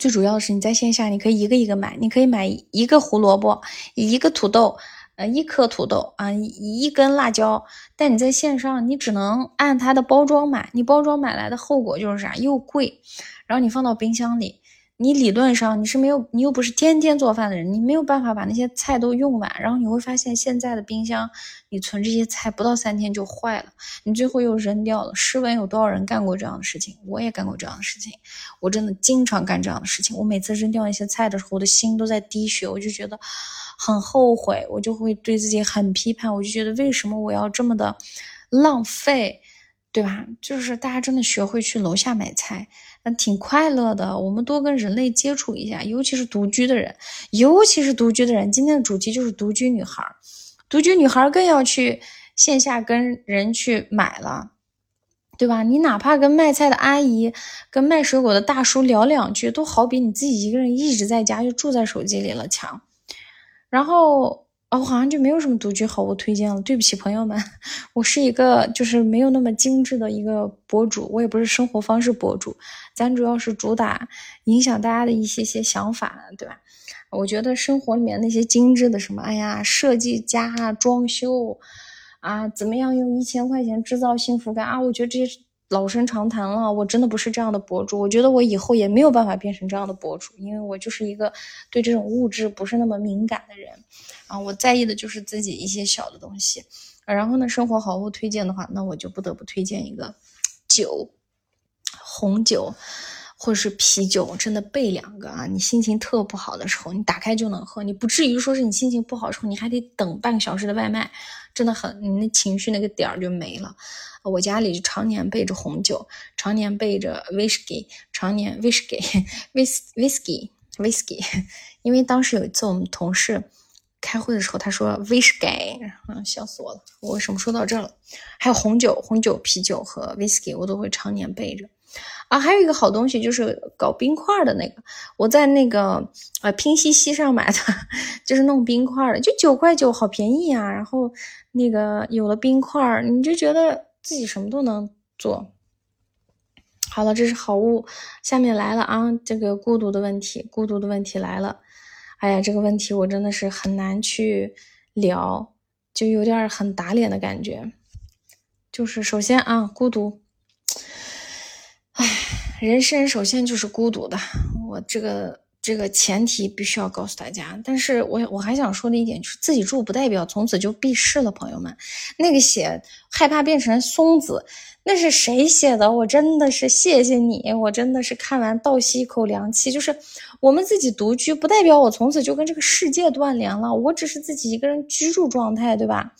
最主要的是，你在线下你可以一个一个买，你可以买一个胡萝卜，一个土豆，呃，一颗土豆啊，一根辣椒。但你在线上，你只能按它的包装买，你包装买来的后果就是啥？又贵，然后你放到冰箱里。你理论上你是没有，你又不是天天做饭的人，你没有办法把那些菜都用完。然后你会发现，现在的冰箱，你存这些菜不到三天就坏了，你最后又扔掉了。试问有多少人干过这样的事情？我也干过这样的事情，我真的经常干这样的事情。我每次扔掉一些菜的时候，我的心都在滴血，我就觉得很后悔，我就会对自己很批判，我就觉得为什么我要这么的浪费，对吧？就是大家真的学会去楼下买菜。那挺快乐的，我们多跟人类接触一下，尤其是独居的人，尤其是独居的人。今天的主题就是独居女孩，独居女孩更要去线下跟人去买了，对吧？你哪怕跟卖菜的阿姨、跟卖水果的大叔聊两句，都好比你自己一个人一直在家就住在手机里了强。然后。哦，好像就没有什么独居好物推荐了。对不起，朋友们，我是一个就是没有那么精致的一个博主，我也不是生活方式博主，咱主要是主打影响大家的一些些想法，对吧？我觉得生活里面那些精致的什么，哎呀，设计家装修啊，怎么样用一千块钱制造幸福感啊？我觉得这些。老生常谈了，我真的不是这样的博主。我觉得我以后也没有办法变成这样的博主，因为我就是一个对这种物质不是那么敏感的人啊。我在意的就是自己一些小的东西。然后呢，生活好物推荐的话，那我就不得不推荐一个酒，红酒或者是啤酒，真的备两个啊。你心情特不好的时候，你打开就能喝，你不至于说是你心情不好的时候，你还得等半个小时的外卖，真的很，你那情绪那个点儿就没了。我家里就常年备着红酒，常年备着 whisky，常年 whisky，whis，whisky，whisky。因为当时有一次我们同事开会的时候，他说 whisky，嗯，笑死我了。我为什么说到这了？还有红酒、红酒、啤酒和 whisky，我都会常年备着。啊，还有一个好东西就是搞冰块的那个，我在那个呃拼夕夕上买的，就是弄冰块的，就九块九，好便宜啊。然后那个有了冰块，你就觉得。自己什么都能做。好了，这是好物，下面来了啊，这个孤独的问题，孤独的问题来了。哎呀，这个问题我真的是很难去聊，就有点很打脸的感觉。就是首先啊，孤独，哎，人生首先就是孤独的。我这个。这个前提必须要告诉大家，但是我我还想说的一点就是，自己住不代表从此就避世了，朋友们。那个写害怕变成松子，那是谁写的？我真的是谢谢你，我真的是看完倒吸一口凉气。就是我们自己独居，不代表我从此就跟这个世界断联了，我只是自己一个人居住状态，对吧？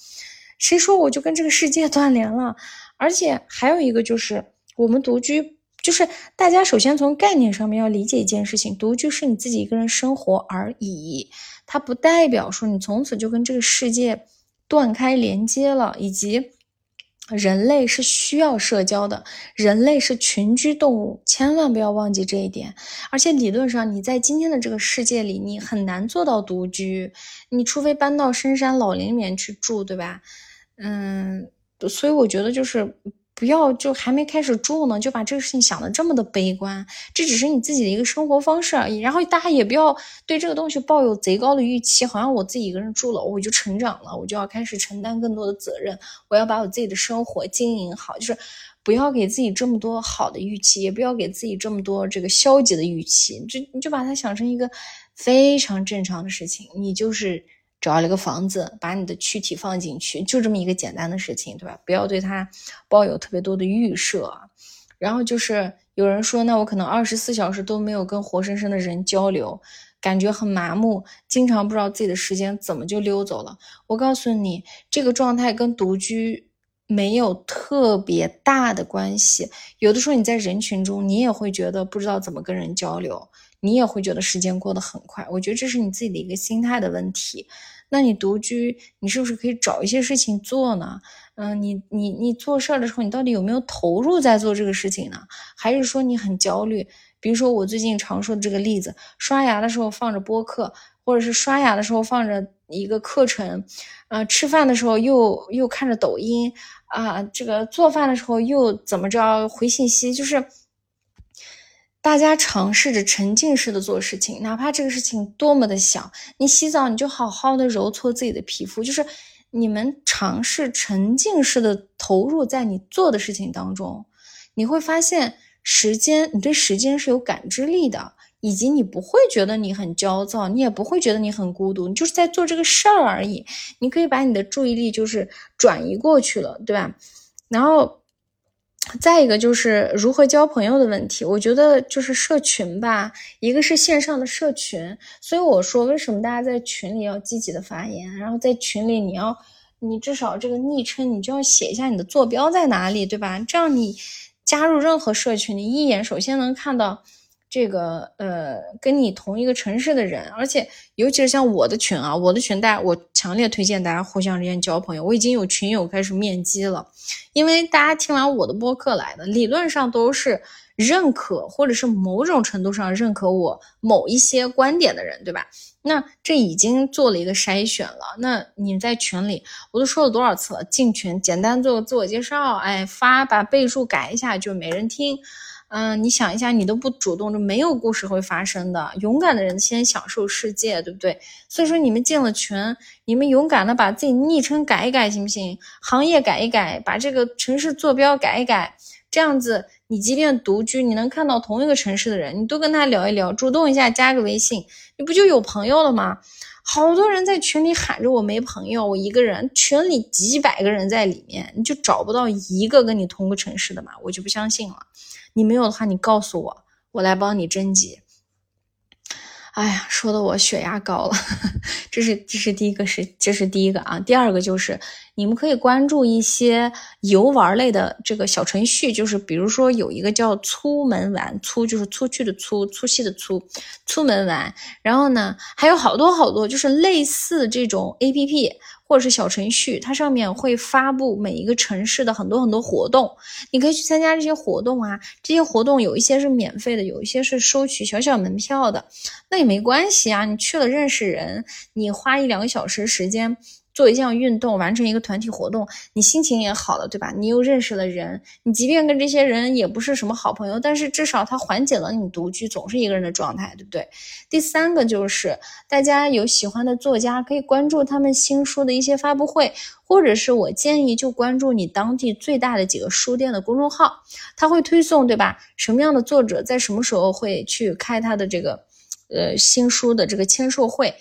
谁说我就跟这个世界断联了？而且还有一个就是，我们独居。就是大家首先从概念上面要理解一件事情，独居是你自己一个人生活而已，它不代表说你从此就跟这个世界断开连接了，以及人类是需要社交的，人类是群居动物，千万不要忘记这一点。而且理论上你在今天的这个世界里，你很难做到独居，你除非搬到深山老林里面去住，对吧？嗯，所以我觉得就是。不要就还没开始住呢，就把这个事情想的这么的悲观，这只是你自己的一个生活方式而已。然后大家也不要对这个东西抱有贼高的预期，好像我自己一个人住了，我就成长了，我就要开始承担更多的责任，我要把我自己的生活经营好。就是不要给自己这么多好的预期，也不要给自己这么多这个消极的预期，就你就把它想成一个非常正常的事情，你就是。找了个房子，把你的躯体放进去，就这么一个简单的事情，对吧？不要对它抱有特别多的预设。然后就是有人说，那我可能二十四小时都没有跟活生生的人交流，感觉很麻木，经常不知道自己的时间怎么就溜走了。我告诉你，这个状态跟独居没有特别大的关系。有的时候你在人群中，你也会觉得不知道怎么跟人交流。你也会觉得时间过得很快，我觉得这是你自己的一个心态的问题。那你独居，你是不是可以找一些事情做呢？嗯，你你你做事儿的时候，你到底有没有投入在做这个事情呢？还是说你很焦虑？比如说我最近常说的这个例子，刷牙的时候放着播客，或者是刷牙的时候放着一个课程，啊，吃饭的时候又又看着抖音，啊，这个做饭的时候又怎么着回信息，就是。大家尝试着沉浸式的做事情，哪怕这个事情多么的小，你洗澡你就好好的揉搓自己的皮肤，就是你们尝试沉浸式的投入在你做的事情当中，你会发现时间，你对时间是有感知力的，以及你不会觉得你很焦躁，你也不会觉得你很孤独，你就是在做这个事儿而已，你可以把你的注意力就是转移过去了，对吧？然后。再一个就是如何交朋友的问题，我觉得就是社群吧，一个是线上的社群，所以我说为什么大家在群里要积极的发言，然后在群里你要，你至少这个昵称你就要写一下你的坐标在哪里，对吧？这样你加入任何社群，你一眼首先能看到这个呃跟你同一个城市的人，而且。尤其是像我的群啊，我的群大家，我强烈推荐大家互相之间交朋友。我已经有群友开始面基了，因为大家听完我的播客来的，理论上都是认可或者是某种程度上认可我某一些观点的人，对吧？那这已经做了一个筛选了。那你在群里，我都说了多少次了？进群简单做个自我介绍，哎，发把备注改一下，就没人听。嗯，你想一下，你都不主动，就没有故事会发生的。勇敢的人先享受世界，对不对？所以说，你们进了群，你们勇敢的把自己昵称改一改，行不行？行业改一改，把这个城市坐标改一改，这样子，你即便独居，你能看到同一个城市的人，你都跟他聊一聊，主动一下加个微信，你不就有朋友了吗？好多人在群里喊着我没朋友，我一个人，群里几百个人在里面，你就找不到一个跟你同个城市的吗？我就不相信了。你没有的话，你告诉我，我来帮你征集。哎呀，说的我血压高了，这是这是第一个是这是第一个啊，第二个就是你们可以关注一些游玩类的这个小程序，就是比如说有一个叫粗门玩，粗就是粗去的粗，粗细的粗，粗门玩。然后呢，还有好多好多就是类似这种 A P P。或者是小程序，它上面会发布每一个城市的很多很多活动，你可以去参加这些活动啊。这些活动有一些是免费的，有一些是收取小小门票的，那也没关系啊。你去了认识人，你花一两个小时时间。做一项运动，完成一个团体活动，你心情也好了，对吧？你又认识了人，你即便跟这些人也不是什么好朋友，但是至少他缓解了你独居总是一个人的状态，对不对？第三个就是大家有喜欢的作家，可以关注他们新书的一些发布会，或者是我建议就关注你当地最大的几个书店的公众号，他会推送，对吧？什么样的作者在什么时候会去开他的这个呃新书的这个签售会。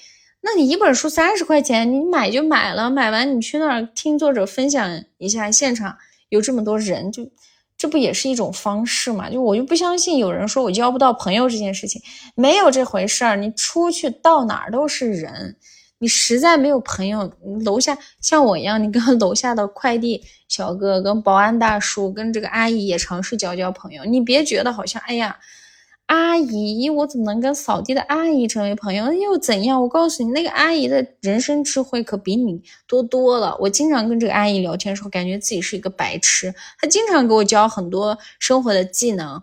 那你一本书三十块钱，你买就买了，买完你去那儿听作者分享一下，现场有这么多人，就这不也是一种方式嘛？就我就不相信有人说我交不到朋友这件事情，没有这回事儿。你出去到哪儿都是人，你实在没有朋友，楼下像我一样，你跟 楼下的快递小哥、跟保安大叔、跟这个阿姨也尝试交交朋友。你别觉得好像，哎呀。阿姨，我怎么能跟扫地的阿姨成为朋友？又怎样？我告诉你，那个阿姨的人生智慧可比你多多了。我经常跟这个阿姨聊天的时候，感觉自己是一个白痴。她经常给我教很多生活的技能，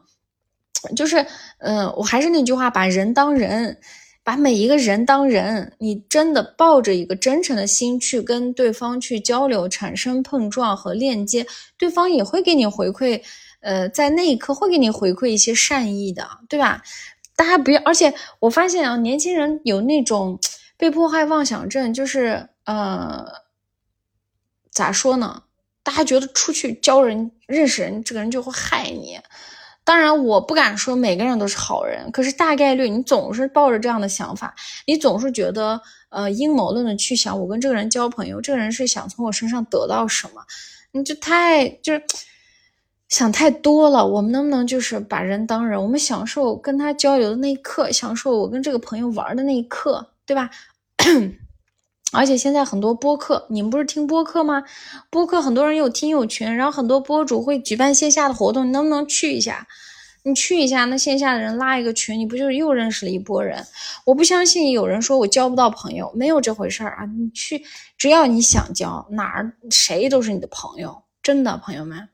就是，嗯，我还是那句话，把人当人，把每一个人当人。你真的抱着一个真诚的心去跟对方去交流，产生碰撞和链接，对方也会给你回馈。呃，在那一刻会给你回馈一些善意的，对吧？大家不要，而且我发现啊，年轻人有那种被迫害妄想症，就是呃，咋说呢？大家觉得出去交人、认识人，这个人就会害你。当然，我不敢说每个人都是好人，可是大概率你总是抱着这样的想法，你总是觉得呃阴谋论的去想，我跟这个人交朋友，这个人是想从我身上得到什么？你就太就是。想太多了，我们能不能就是把人当人？我们享受跟他交流的那一刻，享受我跟这个朋友玩的那一刻，对吧？而且现在很多播客，你们不是听播客吗？播客很多人有听友群，然后很多播主会举办线下的活动，你能不能去一下？你去一下，那线下的人拉一个群，你不就是又认识了一波人？我不相信有人说我交不到朋友，没有这回事儿啊！你去，只要你想交，哪儿谁都是你的朋友，真的，朋友们。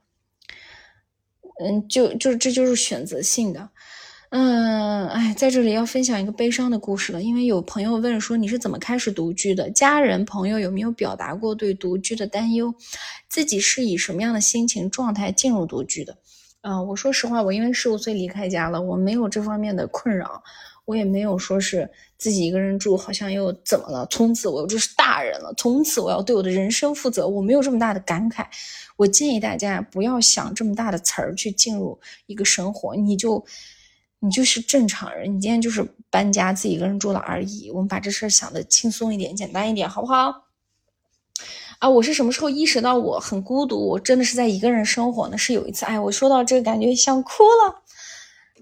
嗯，就就这就是选择性的，嗯，哎，在这里要分享一个悲伤的故事了，因为有朋友问说你是怎么开始独居的？家人朋友有没有表达过对独居的担忧？自己是以什么样的心情状态进入独居的？嗯，我说实话，我因为十五岁离开家了，我没有这方面的困扰，我也没有说是自己一个人住，好像又怎么了？从此我就是大人了，从此我要对我的人生负责，我没有这么大的感慨。我建议大家不要想这么大的词儿去进入一个生活，你就你就是正常人，你今天就是搬家自己一个人住了而已。我们把这事儿想的轻松一点、简单一点，好不好？啊，我是什么时候意识到我很孤独？我真的是在一个人生活呢？是有一次，哎，我说到这个感觉想哭了，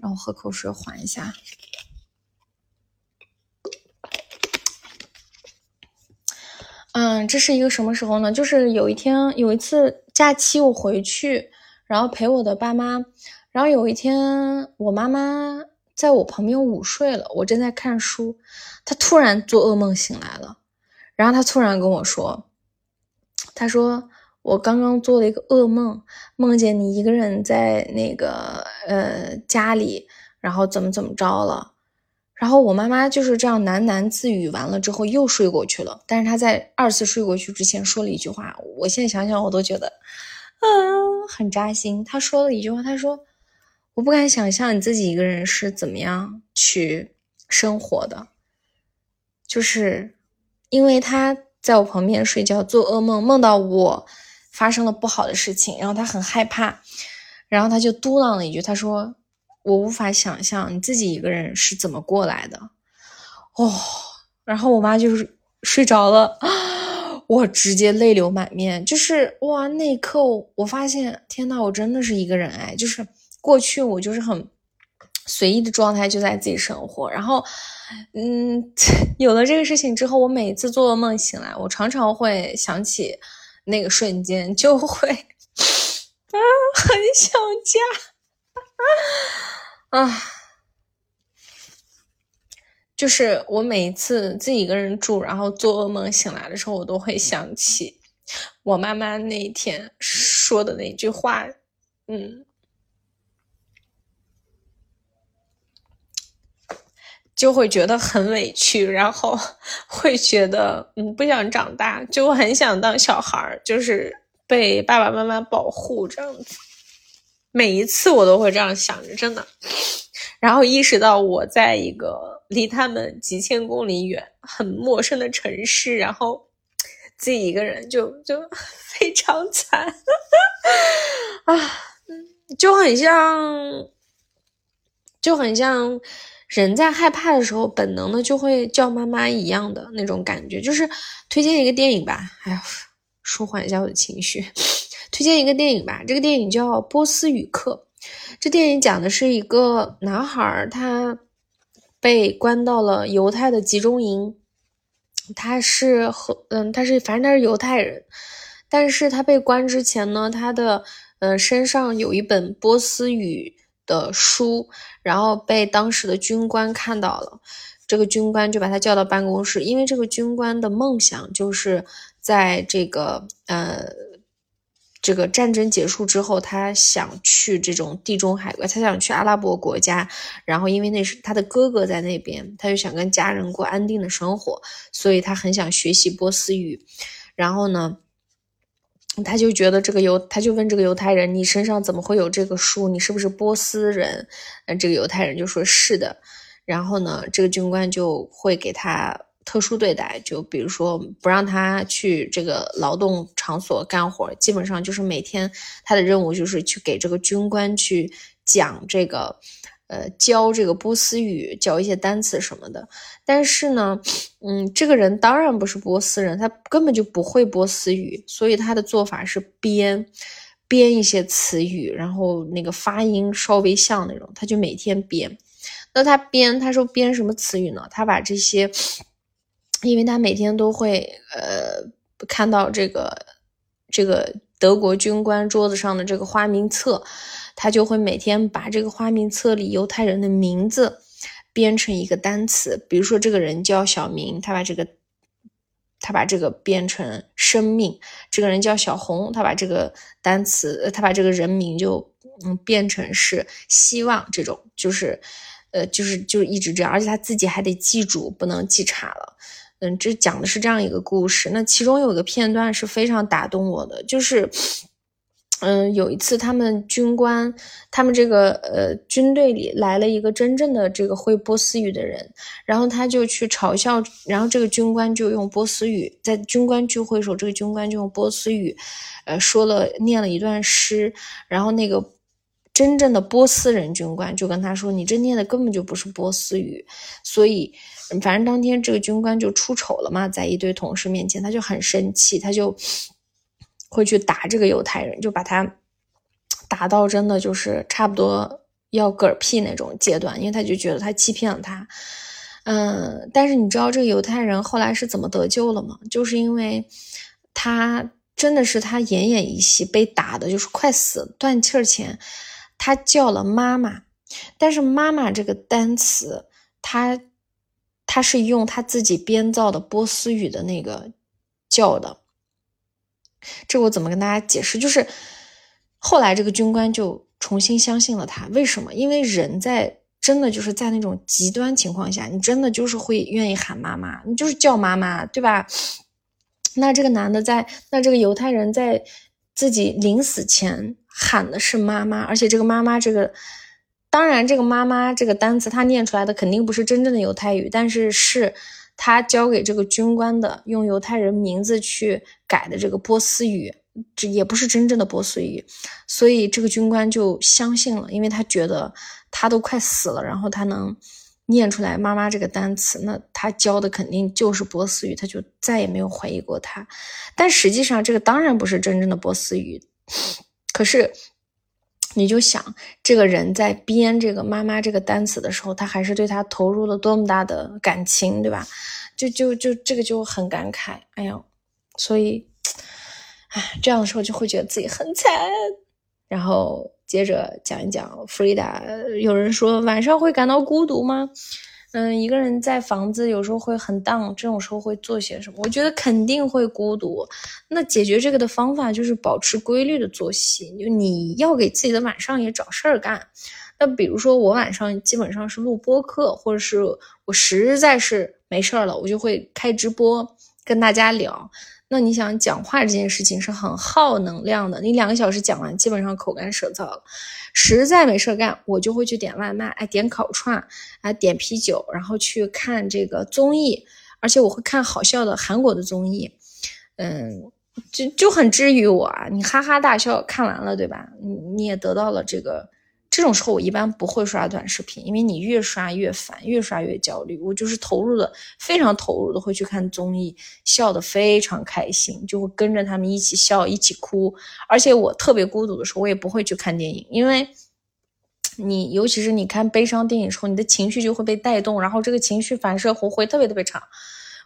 让我喝口水缓一下。嗯，这是一个什么时候呢？就是有一天，有一次假期我回去，然后陪我的爸妈。然后有一天，我妈妈在我旁边午睡了，我正在看书，她突然做噩梦醒来了，然后她突然跟我说，她说我刚刚做了一个噩梦，梦见你一个人在那个呃家里，然后怎么怎么着了，然后我妈妈就是这样喃喃自语完了之后又睡过去了，但是她在二次睡过去之前说了一句话，我现在想想我都觉得，嗯，很扎心。她说了一句话，她说。我不敢想象你自己一个人是怎么样去生活的，就是因为他在我旁边睡觉，做噩梦，梦到我发生了不好的事情，然后他很害怕，然后他就嘟囔了一句：“他说我无法想象你自己一个人是怎么过来的。”哦，然后我妈就是睡着了，我直接泪流满面，就是哇，那一刻我发现，天呐，我真的是一个人哎，就是。过去我就是很随意的状态，就在自己生活。然后，嗯，有了这个事情之后，我每次做噩梦醒来，我常常会想起那个瞬间，就会 啊，很想家啊啊。就是我每一次自己一个人住，然后做噩梦醒来的时候，我都会想起我妈妈那一天说的那句话，嗯。就会觉得很委屈，然后会觉得嗯不想长大，就很想当小孩儿，就是被爸爸妈妈保护这样子。每一次我都会这样想着，真的。然后意识到我在一个离他们几千公里远、很陌生的城市，然后自己一个人就就 非常惨啊，就很像，就很像。人在害怕的时候，本能的就会叫妈妈一样的那种感觉，就是推荐一个电影吧，哎呀，舒缓一下我的情绪。推荐一个电影吧，这个电影叫《波斯语课》。这电影讲的是一个男孩，他被关到了犹太的集中营，他是和嗯，他是反正他是犹太人，但是他被关之前呢，他的嗯身上有一本波斯语。的书，然后被当时的军官看到了，这个军官就把他叫到办公室，因为这个军官的梦想就是在这个呃这个战争结束之后，他想去这种地中海他想去阿拉伯国家，然后因为那是他的哥哥在那边，他就想跟家人过安定的生活，所以他很想学习波斯语，然后呢。他就觉得这个犹，他就问这个犹太人：“你身上怎么会有这个书？你是不是波斯人？”呃，这个犹太人就说是的。然后呢，这个军官就会给他特殊对待，就比如说不让他去这个劳动场所干活，基本上就是每天他的任务就是去给这个军官去讲这个。呃，教这个波斯语，教一些单词什么的。但是呢，嗯，这个人当然不是波斯人，他根本就不会波斯语，所以他的做法是编编一些词语，然后那个发音稍微像那种，他就每天编。那他编，他说编什么词语呢？他把这些，因为他每天都会呃看到这个这个德国军官桌子上的这个花名册。他就会每天把这个花名册里犹太人的名字编成一个单词，比如说这个人叫小明，他把这个他把这个变成生命；这个人叫小红，他把这个单词，他把这个人名就嗯变成是希望。这种就是呃就是就是一直这样，而且他自己还得记住，不能记差了。嗯，这讲的是这样一个故事。那其中有个片段是非常打动我的，就是。嗯，有一次他们军官，他们这个呃军队里来了一个真正的这个会波斯语的人，然后他就去嘲笑，然后这个军官就用波斯语在军官聚会时候，这个军官就用波斯语，呃说了念了一段诗，然后那个真正的波斯人军官就跟他说：“你这念的根本就不是波斯语。”所以反正当天这个军官就出丑了嘛，在一堆同事面前，他就很生气，他就。会去打这个犹太人，就把他打到真的就是差不多要嗝屁那种阶段，因为他就觉得他欺骗了他。嗯，但是你知道这个犹太人后来是怎么得救了吗？就是因为他真的是他奄奄一息，被打的就是快死断气儿前，他叫了妈妈，但是妈妈这个单词，它他是用他自己编造的波斯语的那个叫的。这我怎么跟大家解释？就是后来这个军官就重新相信了他。为什么？因为人在真的就是在那种极端情况下，你真的就是会愿意喊妈妈，你就是叫妈妈，对吧？那这个男的在，那这个犹太人在自己临死前喊的是妈妈，而且这个妈妈这个，当然这个妈妈这个单词他念出来的肯定不是真正的犹太语，但是是。他交给这个军官的用犹太人名字去改的这个波斯语，这也不是真正的波斯语，所以这个军官就相信了，因为他觉得他都快死了，然后他能念出来“妈妈”这个单词，那他教的肯定就是波斯语，他就再也没有怀疑过他。但实际上，这个当然不是真正的波斯语，可是。你就想这个人在编这个“妈妈”这个单词的时候，他还是对他投入了多么大的感情，对吧？就就就这个就很感慨，哎呀，所以，哎，这样的时候就会觉得自己很惨。然后接着讲一讲弗里达，有人说晚上会感到孤独吗？嗯，一个人在房子有时候会很荡这种时候会做些什么？我觉得肯定会孤独。那解决这个的方法就是保持规律的作息，就你要给自己的晚上也找事儿干。那比如说我晚上基本上是录播课，或者是我实在是没事儿了，我就会开直播跟大家聊。那你想讲话这件事情是很耗能量的，你两个小时讲完，基本上口干舌燥了。实在没事干，我就会去点外卖，哎，点烤串，哎，点啤酒，然后去看这个综艺，而且我会看好笑的韩国的综艺，嗯，就就很治愈我啊，你哈哈大笑看完了，对吧？你你也得到了这个。这种时候我一般不会刷短视频，因为你越刷越烦，越刷越焦虑。我就是投入的非常投入的会去看综艺，笑得非常开心，就会跟着他们一起笑，一起哭。而且我特别孤独的时候，我也不会去看电影，因为你尤其是你看悲伤电影的时候，你的情绪就会被带动，然后这个情绪反射弧会特别特别长。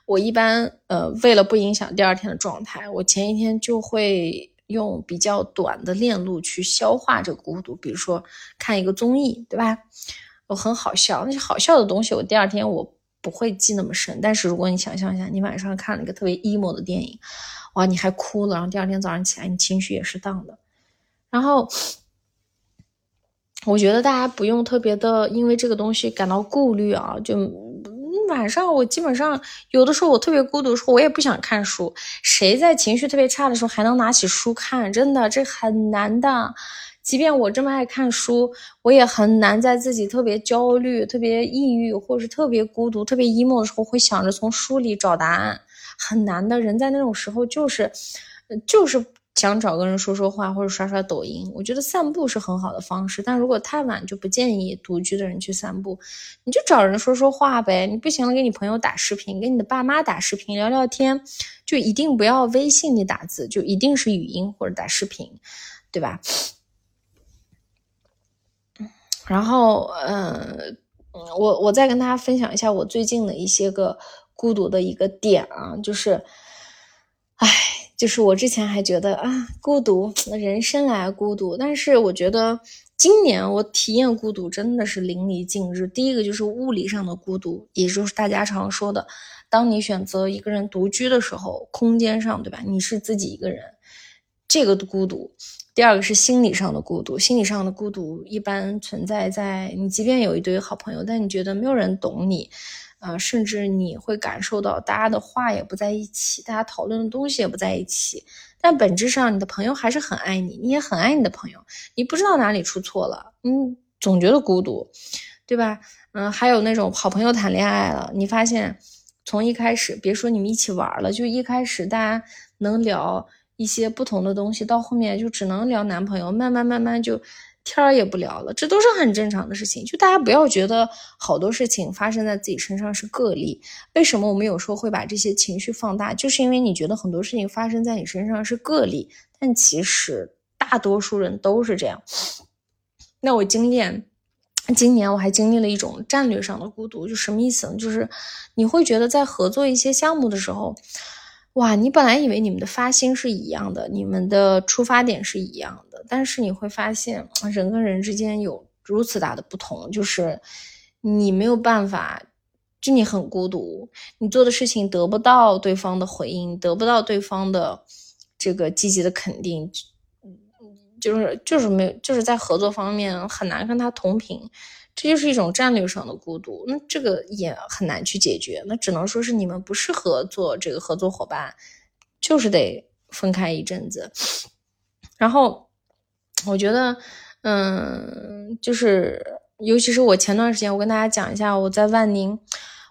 我一般呃为了不影响第二天的状态，我前一天就会。用比较短的链路去消化这个孤独，比如说看一个综艺，对吧？我很好笑，那些好笑的东西，我第二天我不会记那么深。但是如果你想象一下，你晚上看了一个特别 emo 的电影，哇，你还哭了，然后第二天早上起来，你情绪也是荡的。然后，我觉得大家不用特别的因为这个东西感到顾虑啊，就。晚上我基本上有的时候我特别孤独的时候，我也不想看书。谁在情绪特别差的时候还能拿起书看？真的这很难的。即便我这么爱看书，我也很难在自己特别焦虑、特别抑郁，或者是特别孤独、特别 emo 的时候，会想着从书里找答案。很难的。人在那种时候就是，就是。想找个人说说话或者刷刷抖音，我觉得散步是很好的方式。但如果太晚，就不建议独居的人去散步。你就找人说说话呗，你不行了，给你朋友打视频，给你的爸妈打视频聊聊天，就一定不要微信里打字，就一定是语音或者打视频，对吧？然后，嗯，我我再跟大家分享一下我最近的一些个孤独的一个点啊，就是，唉。就是我之前还觉得啊，孤独，人生来孤独。但是我觉得今年我体验孤独真的是淋漓尽致。第一个就是物理上的孤独，也就是大家常说的，当你选择一个人独居的时候，空间上，对吧？你是自己一个人，这个孤独。第二个是心理上的孤独，心理上的孤独一般存在在你即便有一堆好朋友，但你觉得没有人懂你。啊，甚至你会感受到大家的话也不在一起，大家讨论的东西也不在一起，但本质上你的朋友还是很爱你，你也很爱你的朋友，你不知道哪里出错了，嗯，总觉得孤独，对吧？嗯，还有那种好朋友谈恋爱了，你发现从一开始，别说你们一起玩了，就一开始大家能聊一些不同的东西，到后面就只能聊男朋友，慢慢慢慢就。天儿也不聊了，这都是很正常的事情。就大家不要觉得好多事情发生在自己身上是个例。为什么我们有时候会把这些情绪放大？就是因为你觉得很多事情发生在你身上是个例，但其实大多数人都是这样。那我经验，今年我还经历了一种战略上的孤独，就什么意思呢？就是你会觉得在合作一些项目的时候。哇，你本来以为你们的发心是一样的，你们的出发点是一样的，但是你会发现人跟人之间有如此大的不同，就是你没有办法，就你很孤独，你做的事情得不到对方的回应，得不到对方的这个积极的肯定，就是就是没有，就是在合作方面很难跟他同频。这就是一种战略上的孤独，那这个也很难去解决，那只能说是你们不适合做这个合作伙伴，就是得分开一阵子。然后我觉得，嗯，就是尤其是我前段时间，我跟大家讲一下，我在万宁，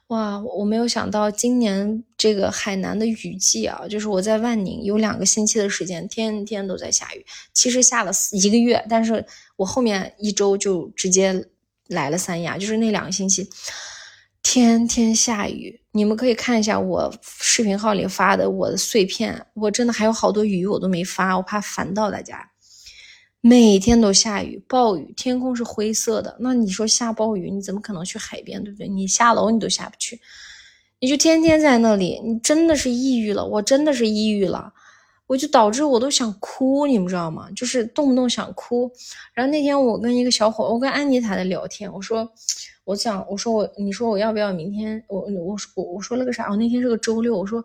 哇，我没有想到今年这个海南的雨季啊，就是我在万宁有两个星期的时间，天天都在下雨，其实下了一个月，但是我后面一周就直接。来了三亚，就是那两个星期，天天下雨。你们可以看一下我视频号里发的我的碎片，我真的还有好多鱼我都没发，我怕烦到大家。每天都下雨，暴雨，天空是灰色的。那你说下暴雨，你怎么可能去海边，对不对？你下楼你都下不去，你就天天在那里，你真的是抑郁了。我真的是抑郁了。我就导致我都想哭，你们知道吗？就是动不动想哭。然后那天我跟一个小伙，我跟安妮塔在聊天，我说，我想，我说我，你说我要不要明天？我我我我说了个啥？我那天是个周六，我说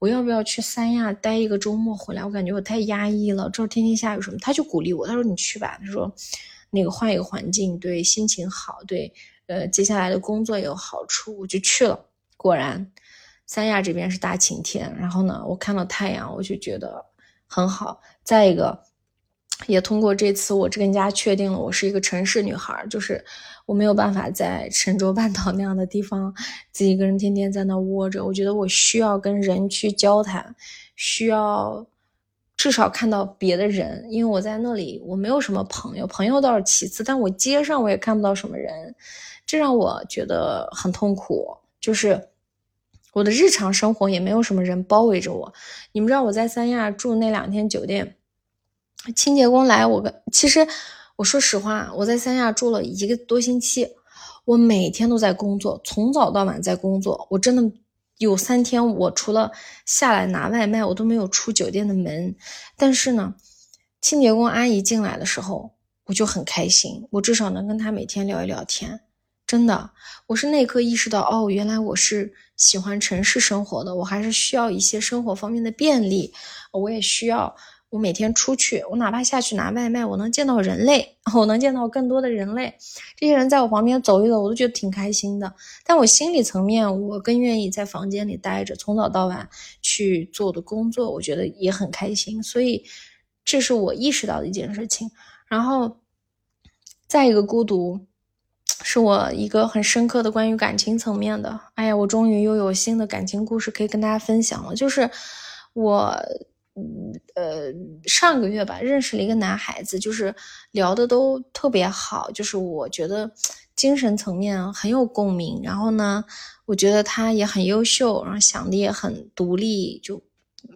我要不要去三亚待一个周末回来？我感觉我太压抑了，这天天下雨什么？他就鼓励我，他说你去吧，他说那个换一个环境对心情好，对呃接下来的工作有好处，我就去了，果然。三亚这边是大晴天，然后呢，我看到太阳，我就觉得很好。再一个，也通过这次，我更加确定了我是一个城市女孩，就是我没有办法在神州半岛那样的地方自己一个人天天在那窝着。我觉得我需要跟人去交谈，需要至少看到别的人，因为我在那里我没有什么朋友，朋友倒是其次，但我街上我也看不到什么人，这让我觉得很痛苦，就是。我的日常生活也没有什么人包围着我。你们知道我在三亚住那两天酒店，清洁工来，我跟其实我说实话，我在三亚住了一个多星期，我每天都在工作，从早到晚在工作。我真的有三天，我除了下来拿外卖，我都没有出酒店的门。但是呢，清洁工阿姨进来的时候，我就很开心，我至少能跟她每天聊一聊天。真的，我是那一刻意识到，哦，原来我是喜欢城市生活的，我还是需要一些生活方面的便利，我也需要我每天出去，我哪怕下去拿外卖，我能见到人类，我能见到更多的人类，这些人在我旁边走一走，我都觉得挺开心的。但我心理层面，我更愿意在房间里待着，从早到晚去做的工作，我觉得也很开心。所以，这是我意识到的一件事情。然后，再一个孤独。是我一个很深刻的关于感情层面的。哎呀，我终于又有新的感情故事可以跟大家分享了。就是我，呃，上个月吧，认识了一个男孩子，就是聊的都特别好，就是我觉得精神层面很有共鸣。然后呢，我觉得他也很优秀，然后想的也很独立，就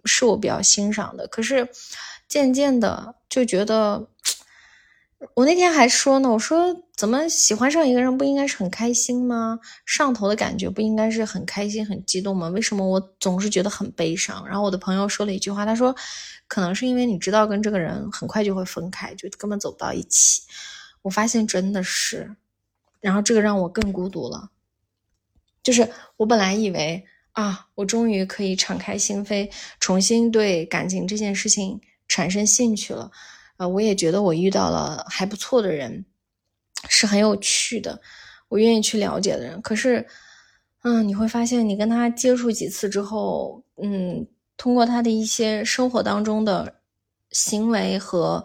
是我比较欣赏的。可是渐渐的就觉得。我那天还说呢，我说怎么喜欢上一个人不应该是很开心吗？上头的感觉不应该是很开心、很激动吗？为什么我总是觉得很悲伤？然后我的朋友说了一句话，他说，可能是因为你知道跟这个人很快就会分开，就根本走不到一起。我发现真的是，然后这个让我更孤独了。就是我本来以为啊，我终于可以敞开心扉，重新对感情这件事情产生兴趣了。啊，我也觉得我遇到了还不错的人，是很有趣的，我愿意去了解的人。可是，嗯，你会发现，你跟他接触几次之后，嗯，通过他的一些生活当中的行为和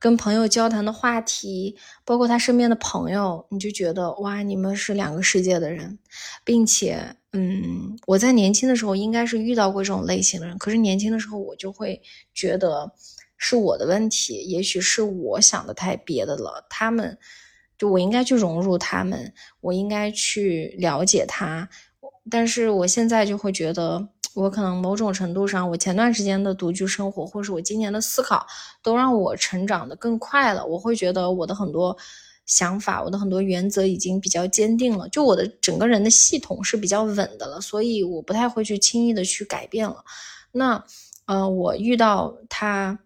跟朋友交谈的话题，包括他身边的朋友，你就觉得哇，你们是两个世界的人，并且，嗯，我在年轻的时候应该是遇到过这种类型的人，可是年轻的时候我就会觉得。是我的问题，也许是我想的太别的了。他们，就我应该去融入他们，我应该去了解他。但是我现在就会觉得，我可能某种程度上，我前段时间的独居生活，或是我今年的思考，都让我成长的更快了。我会觉得我的很多想法，我的很多原则已经比较坚定了，就我的整个人的系统是比较稳的了，所以我不太会去轻易的去改变了。那，呃，我遇到他。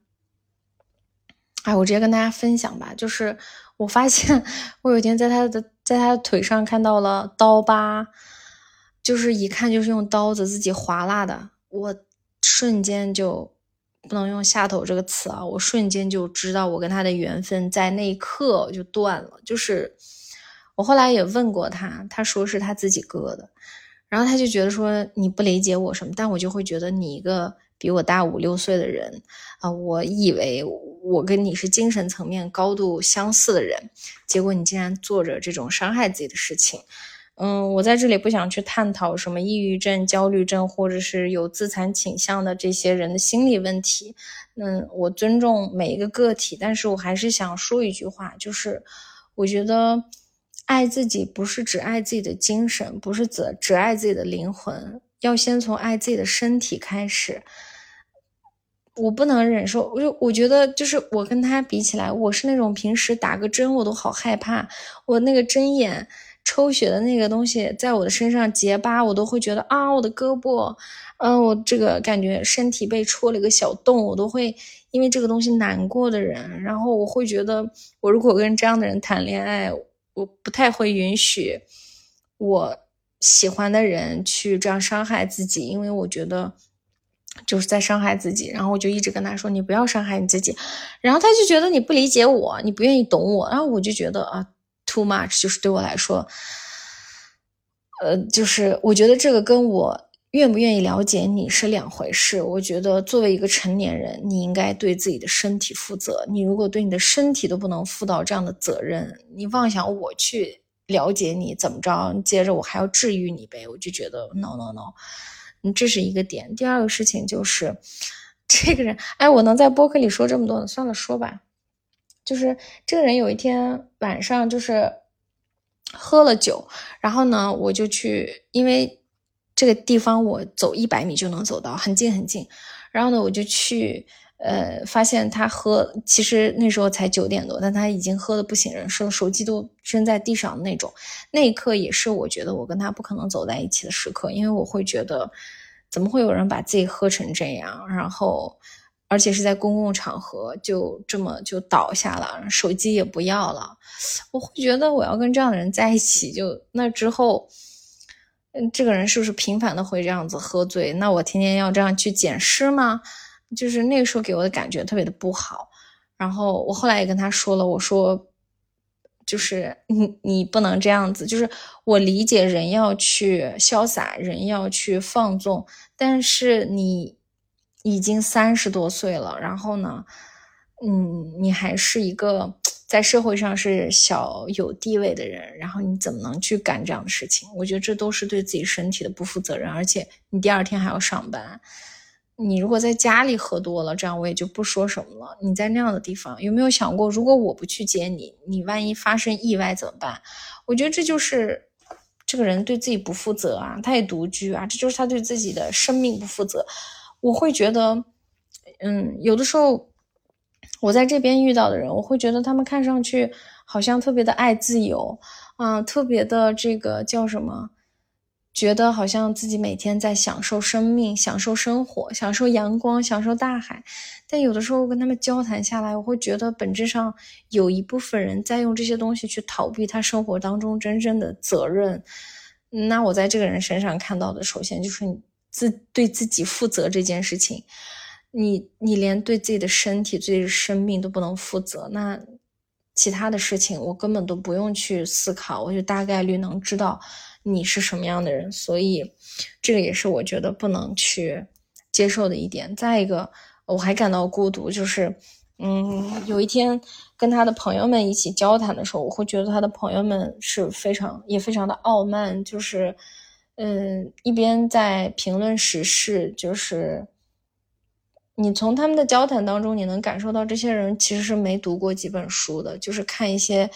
哎，我直接跟大家分享吧，就是我发现我有一天在他的在他的腿上看到了刀疤，就是一看就是用刀子自己划拉的，我瞬间就不能用下头这个词啊，我瞬间就知道我跟他的缘分在那一刻就断了。就是我后来也问过他，他说是他自己割的，然后他就觉得说你不理解我什么，但我就会觉得你一个。比我大五六岁的人，啊，我以为我跟你是精神层面高度相似的人，结果你竟然做着这种伤害自己的事情。嗯，我在这里不想去探讨什么抑郁症、焦虑症，或者是有自残倾向的这些人的心理问题。嗯，我尊重每一个个体，但是我还是想说一句话，就是我觉得爱自己不是只爱自己的精神，不是只只爱自己的灵魂，要先从爱自己的身体开始。我不能忍受，我就我觉得就是我跟他比起来，我是那种平时打个针我都好害怕，我那个针眼抽血的那个东西在我的身上结疤，我都会觉得啊，我的胳膊，嗯，我这个感觉身体被戳了一个小洞，我都会因为这个东西难过的人，然后我会觉得，我如果跟这样的人谈恋爱，我不太会允许我喜欢的人去这样伤害自己，因为我觉得。就是在伤害自己，然后我就一直跟他说：“你不要伤害你自己。”然后他就觉得你不理解我，你不愿意懂我。然后我就觉得啊，too much，就是对我来说，呃，就是我觉得这个跟我愿不愿意了解你是两回事。我觉得作为一个成年人，你应该对自己的身体负责。你如果对你的身体都不能负到这样的责任，你妄想我去了解你怎么着，接着我还要治愈你呗？我就觉得 no no no。嗯，这是一个点。第二个事情就是，这个人，哎，我能在播客里说这么多，算了，说吧。就是这个人有一天晚上就是喝了酒，然后呢，我就去，因为这个地方我走一百米就能走到，很近很近。然后呢，我就去。呃，发现他喝，其实那时候才九点多，但他已经喝的不省人事了，手机都扔在地上那种。那一刻也是我觉得我跟他不可能走在一起的时刻，因为我会觉得，怎么会有人把自己喝成这样，然后，而且是在公共场合就这么就倒下了，手机也不要了。我会觉得我要跟这样的人在一起，就那之后，嗯，这个人是不是频繁的会这样子喝醉？那我天天要这样去捡尸吗？就是那个时候给我的感觉特别的不好，然后我后来也跟他说了，我说，就是你你不能这样子，就是我理解人要去潇洒，人要去放纵，但是你已经三十多岁了，然后呢，嗯，你还是一个在社会上是小有地位的人，然后你怎么能去干这样的事情？我觉得这都是对自己身体的不负责任，而且你第二天还要上班。你如果在家里喝多了，这样我也就不说什么了。你在那样的地方，有没有想过，如果我不去接你，你万一发生意外怎么办？我觉得这就是这个人对自己不负责啊，他也独居啊，这就是他对自己的生命不负责。我会觉得，嗯，有的时候我在这边遇到的人，我会觉得他们看上去好像特别的爱自由，啊，特别的这个叫什么？觉得好像自己每天在享受生命、享受生活、享受阳光、享受大海，但有的时候跟他们交谈下来，我会觉得本质上有一部分人在用这些东西去逃避他生活当中真正的责任。那我在这个人身上看到的，首先就是你自对自己负责这件事情，你你连对自己的身体、自己的生命都不能负责，那其他的事情我根本都不用去思考，我就大概率能知道。你是什么样的人？所以，这个也是我觉得不能去接受的一点。再一个，我还感到孤独，就是，嗯，有一天跟他的朋友们一起交谈的时候，我会觉得他的朋友们是非常也非常的傲慢，就是，嗯，一边在评论时事，就是你从他们的交谈当中，你能感受到这些人其实是没读过几本书的，就是看一些。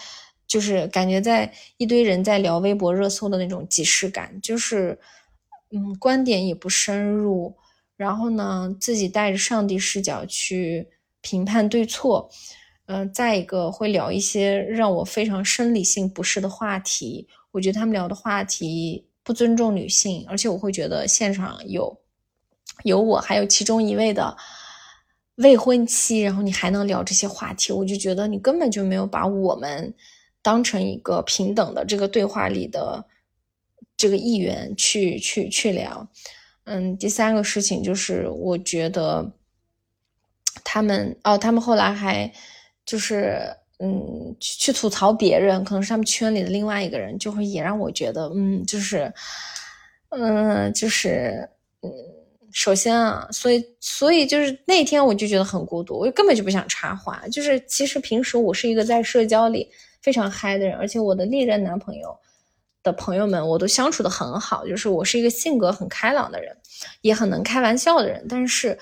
就是感觉在一堆人在聊微博热搜的那种即视感，就是，嗯，观点也不深入，然后呢，自己带着上帝视角去评判对错，嗯，再一个会聊一些让我非常生理性不适的话题，我觉得他们聊的话题不尊重女性，而且我会觉得现场有，有我还有其中一位的。未婚妻，然后你还能聊这些话题，我就觉得你根本就没有把我们当成一个平等的这个对话里的这个议员去去去聊。嗯，第三个事情就是我觉得他们哦，他们后来还就是嗯去吐槽别人，可能是他们圈里的另外一个人，就会也让我觉得嗯，就是嗯，就是嗯。首先啊，所以所以就是那天我就觉得很孤独，我根本就不想插话。就是其实平时我是一个在社交里非常嗨的人，而且我的历任男朋友的朋友们我都相处的很好，就是我是一个性格很开朗的人，也很能开玩笑的人。但是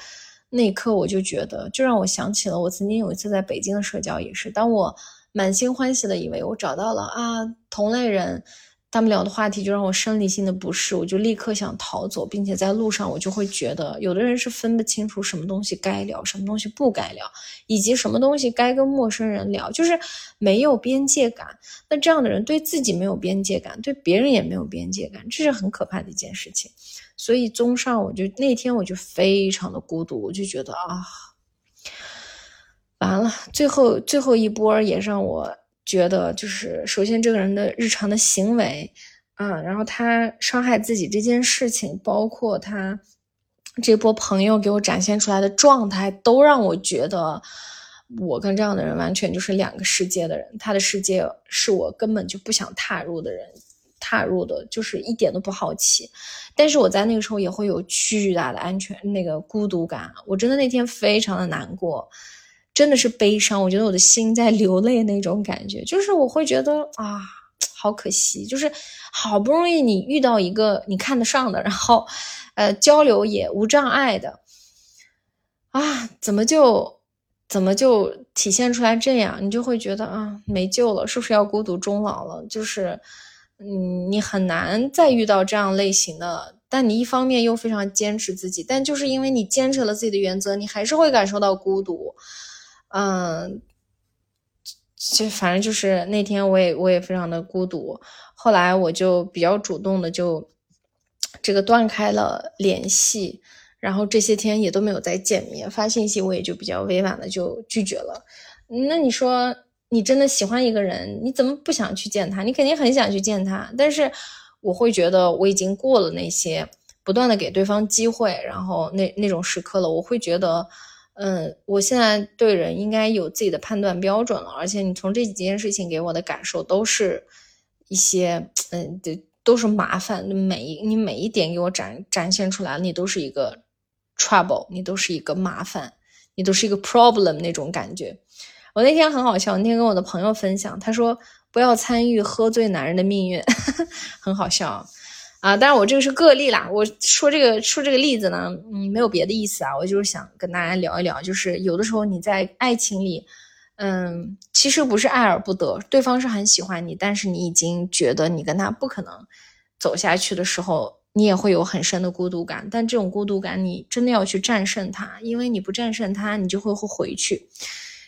那一刻我就觉得，就让我想起了我曾经有一次在北京的社交也是，当我满心欢喜的以为我找到了啊同类人。他们聊的话题就让我生理性的不适，我就立刻想逃走，并且在路上我就会觉得，有的人是分不清楚什么东西该聊，什么东西不该聊，以及什么东西该跟陌生人聊，就是没有边界感。那这样的人对自己没有边界感，对别人也没有边界感，这是很可怕的一件事情。所以，综上，我就那天我就非常的孤独，我就觉得啊，完了，最后最后一波也让我。觉得就是，首先这个人的日常的行为，啊，然后他伤害自己这件事情，包括他这波朋友给我展现出来的状态，都让我觉得我跟这样的人完全就是两个世界的人。他的世界是我根本就不想踏入的人，踏入的就是一点都不好奇。但是我在那个时候也会有巨大的安全那个孤独感，我真的那天非常的难过。真的是悲伤，我觉得我的心在流泪那种感觉，就是我会觉得啊，好可惜，就是好不容易你遇到一个你看得上的，然后，呃，交流也无障碍的，啊，怎么就怎么就体现出来这样，你就会觉得啊，没救了，是不是要孤独终老了？就是，嗯，你很难再遇到这样类型的，但你一方面又非常坚持自己，但就是因为你坚持了自己的原则，你还是会感受到孤独。嗯，就反正就是那天我也我也非常的孤独，后来我就比较主动的就这个断开了联系，然后这些天也都没有再见面，发信息我也就比较委婉的就拒绝了。那你说你真的喜欢一个人，你怎么不想去见他？你肯定很想去见他，但是我会觉得我已经过了那些不断的给对方机会，然后那那种时刻了，我会觉得。嗯，我现在对人应该有自己的判断标准了，而且你从这几件事情给我的感受都是一些，嗯，都都是麻烦。每一你每一点给我展展现出来，你都是一个 trouble，你都是一个麻烦，你都是一个 problem 那种感觉。我那天很好笑，那天跟我的朋友分享，他说不要参与喝醉男人的命运，很好笑。但是我这个是个例啦。我说这个说这个例子呢，嗯，没有别的意思啊。我就是想跟大家聊一聊，就是有的时候你在爱情里，嗯，其实不是爱而不得，对方是很喜欢你，但是你已经觉得你跟他不可能走下去的时候，你也会有很深的孤独感。但这种孤独感，你真的要去战胜它，因为你不战胜它，你就会会回去，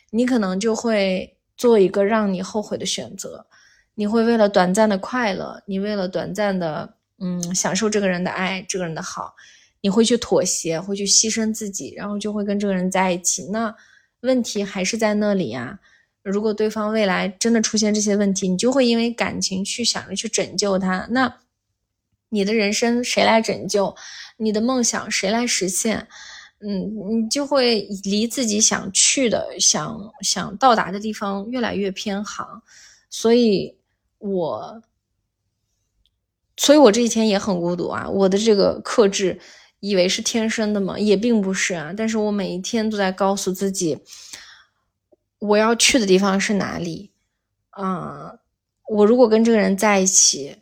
你可能就会做一个让你后悔的选择。你会为了短暂的快乐，你为了短暂的。嗯，享受这个人的爱，这个人的好，你会去妥协，会去牺牲自己，然后就会跟这个人在一起。那问题还是在那里呀。如果对方未来真的出现这些问题，你就会因为感情去想着去拯救他。那你的人生谁来拯救？你的梦想谁来实现？嗯，你就会离自己想去的、想想到达的地方越来越偏航。所以，我。所以我这几天也很孤独啊！我的这个克制，以为是天生的嘛？也并不是啊。但是我每一天都在告诉自己，我要去的地方是哪里？啊，我如果跟这个人在一起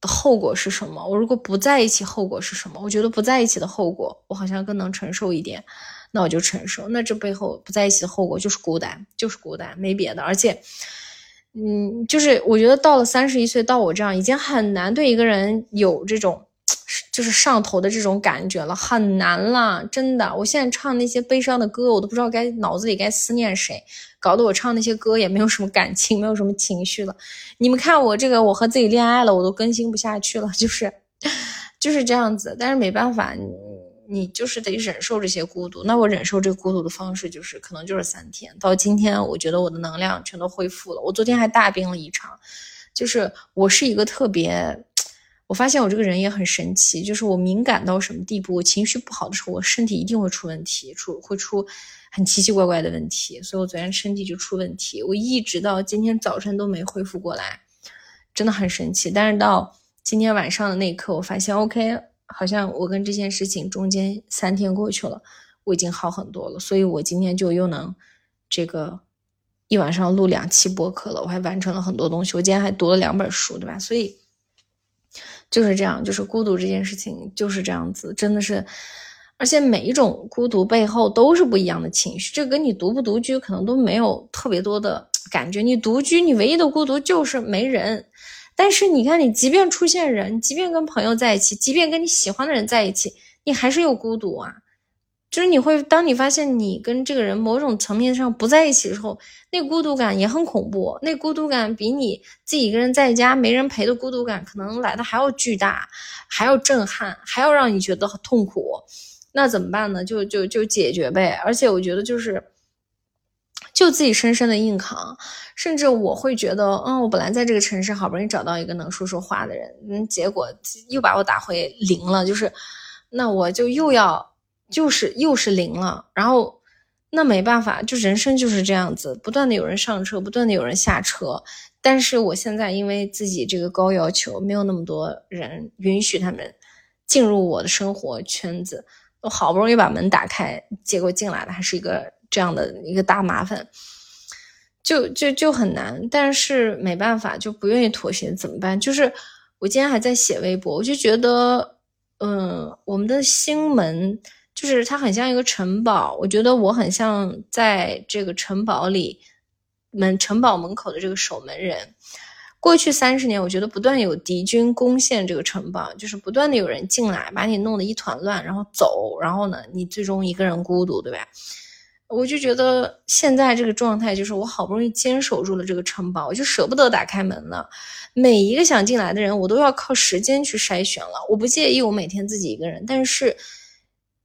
的后果是什么？我如果不在一起，后果是什么？我觉得不在一起的后果，我好像更能承受一点，那我就承受。那这背后不在一起的后果就是孤单，就是孤单，没别的。而且。嗯，就是我觉得到了三十一岁，到我这样已经很难对一个人有这种，就是上头的这种感觉了，很难了，真的。我现在唱那些悲伤的歌，我都不知道该脑子里该思念谁，搞得我唱那些歌也没有什么感情，没有什么情绪了。你们看我这个，我和自己恋爱了，我都更新不下去了，就是 就是这样子。但是没办法，你就是得忍受这些孤独。那我忍受这孤独的方式就是可能就是三天。到今天，我觉得我的能量全都恢复了。我昨天还大病了一场，就是我是一个特别，我发现我这个人也很神奇，就是我敏感到什么地步，我情绪不好的时候，我身体一定会出问题，出会出很奇奇怪怪的问题。所以我昨天身体就出问题，我一直到今天早晨都没恢复过来，真的很神奇。但是到今天晚上的那一刻，我发现 OK。好像我跟这件事情中间三天过去了，我已经好很多了，所以我今天就又能这个一晚上录两期播客了，我还完成了很多东西，我今天还读了两本书，对吧？所以就是这样，就是孤独这件事情就是这样子，真的是，而且每一种孤独背后都是不一样的情绪，这跟你独不独居可能都没有特别多的感觉，你独居你唯一的孤独就是没人。但是你看，你即便出现人，即便跟朋友在一起，即便跟你喜欢的人在一起，你还是有孤独啊。就是你会，当你发现你跟这个人某种层面上不在一起的时候，那孤独感也很恐怖。那孤独感比你自己一个人在家没人陪的孤独感可能来的还要巨大，还要震撼，还要让你觉得很痛苦。那怎么办呢？就就就解决呗。而且我觉得就是。就自己深深的硬扛，甚至我会觉得，嗯，我本来在这个城市好不容易找到一个能说说话的人，嗯，结果又把我打回零了，就是，那我就又要，就是又是零了，然后那没办法，就人生就是这样子，不断的有人上车，不断的有人下车，但是我现在因为自己这个高要求，没有那么多人允许他们进入我的生活圈子，我好不容易把门打开，结果进来的还是一个。这样的一个大麻烦，就就就很难，但是没办法，就不愿意妥协，怎么办？就是我今天还在写微博，我就觉得，嗯，我们的心门就是它很像一个城堡，我觉得我很像在这个城堡里门城堡门口的这个守门人。过去三十年，我觉得不断有敌军攻陷这个城堡，就是不断的有人进来，把你弄得一团乱，然后走，然后呢，你最终一个人孤独，对吧？我就觉得现在这个状态，就是我好不容易坚守住了这个城堡，我就舍不得打开门了。每一个想进来的人，我都要靠时间去筛选了。我不介意我每天自己一个人，但是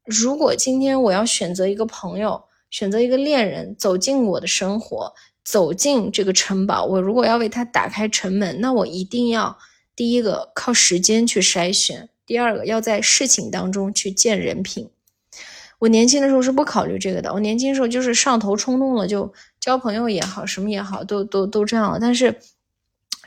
如果今天我要选择一个朋友，选择一个恋人走进我的生活，走进这个城堡，我如果要为他打开城门，那我一定要第一个靠时间去筛选，第二个要在事情当中去见人品。我年轻的时候是不考虑这个的，我年轻的时候就是上头冲动了，就交朋友也好，什么也好，都都都这样了。但是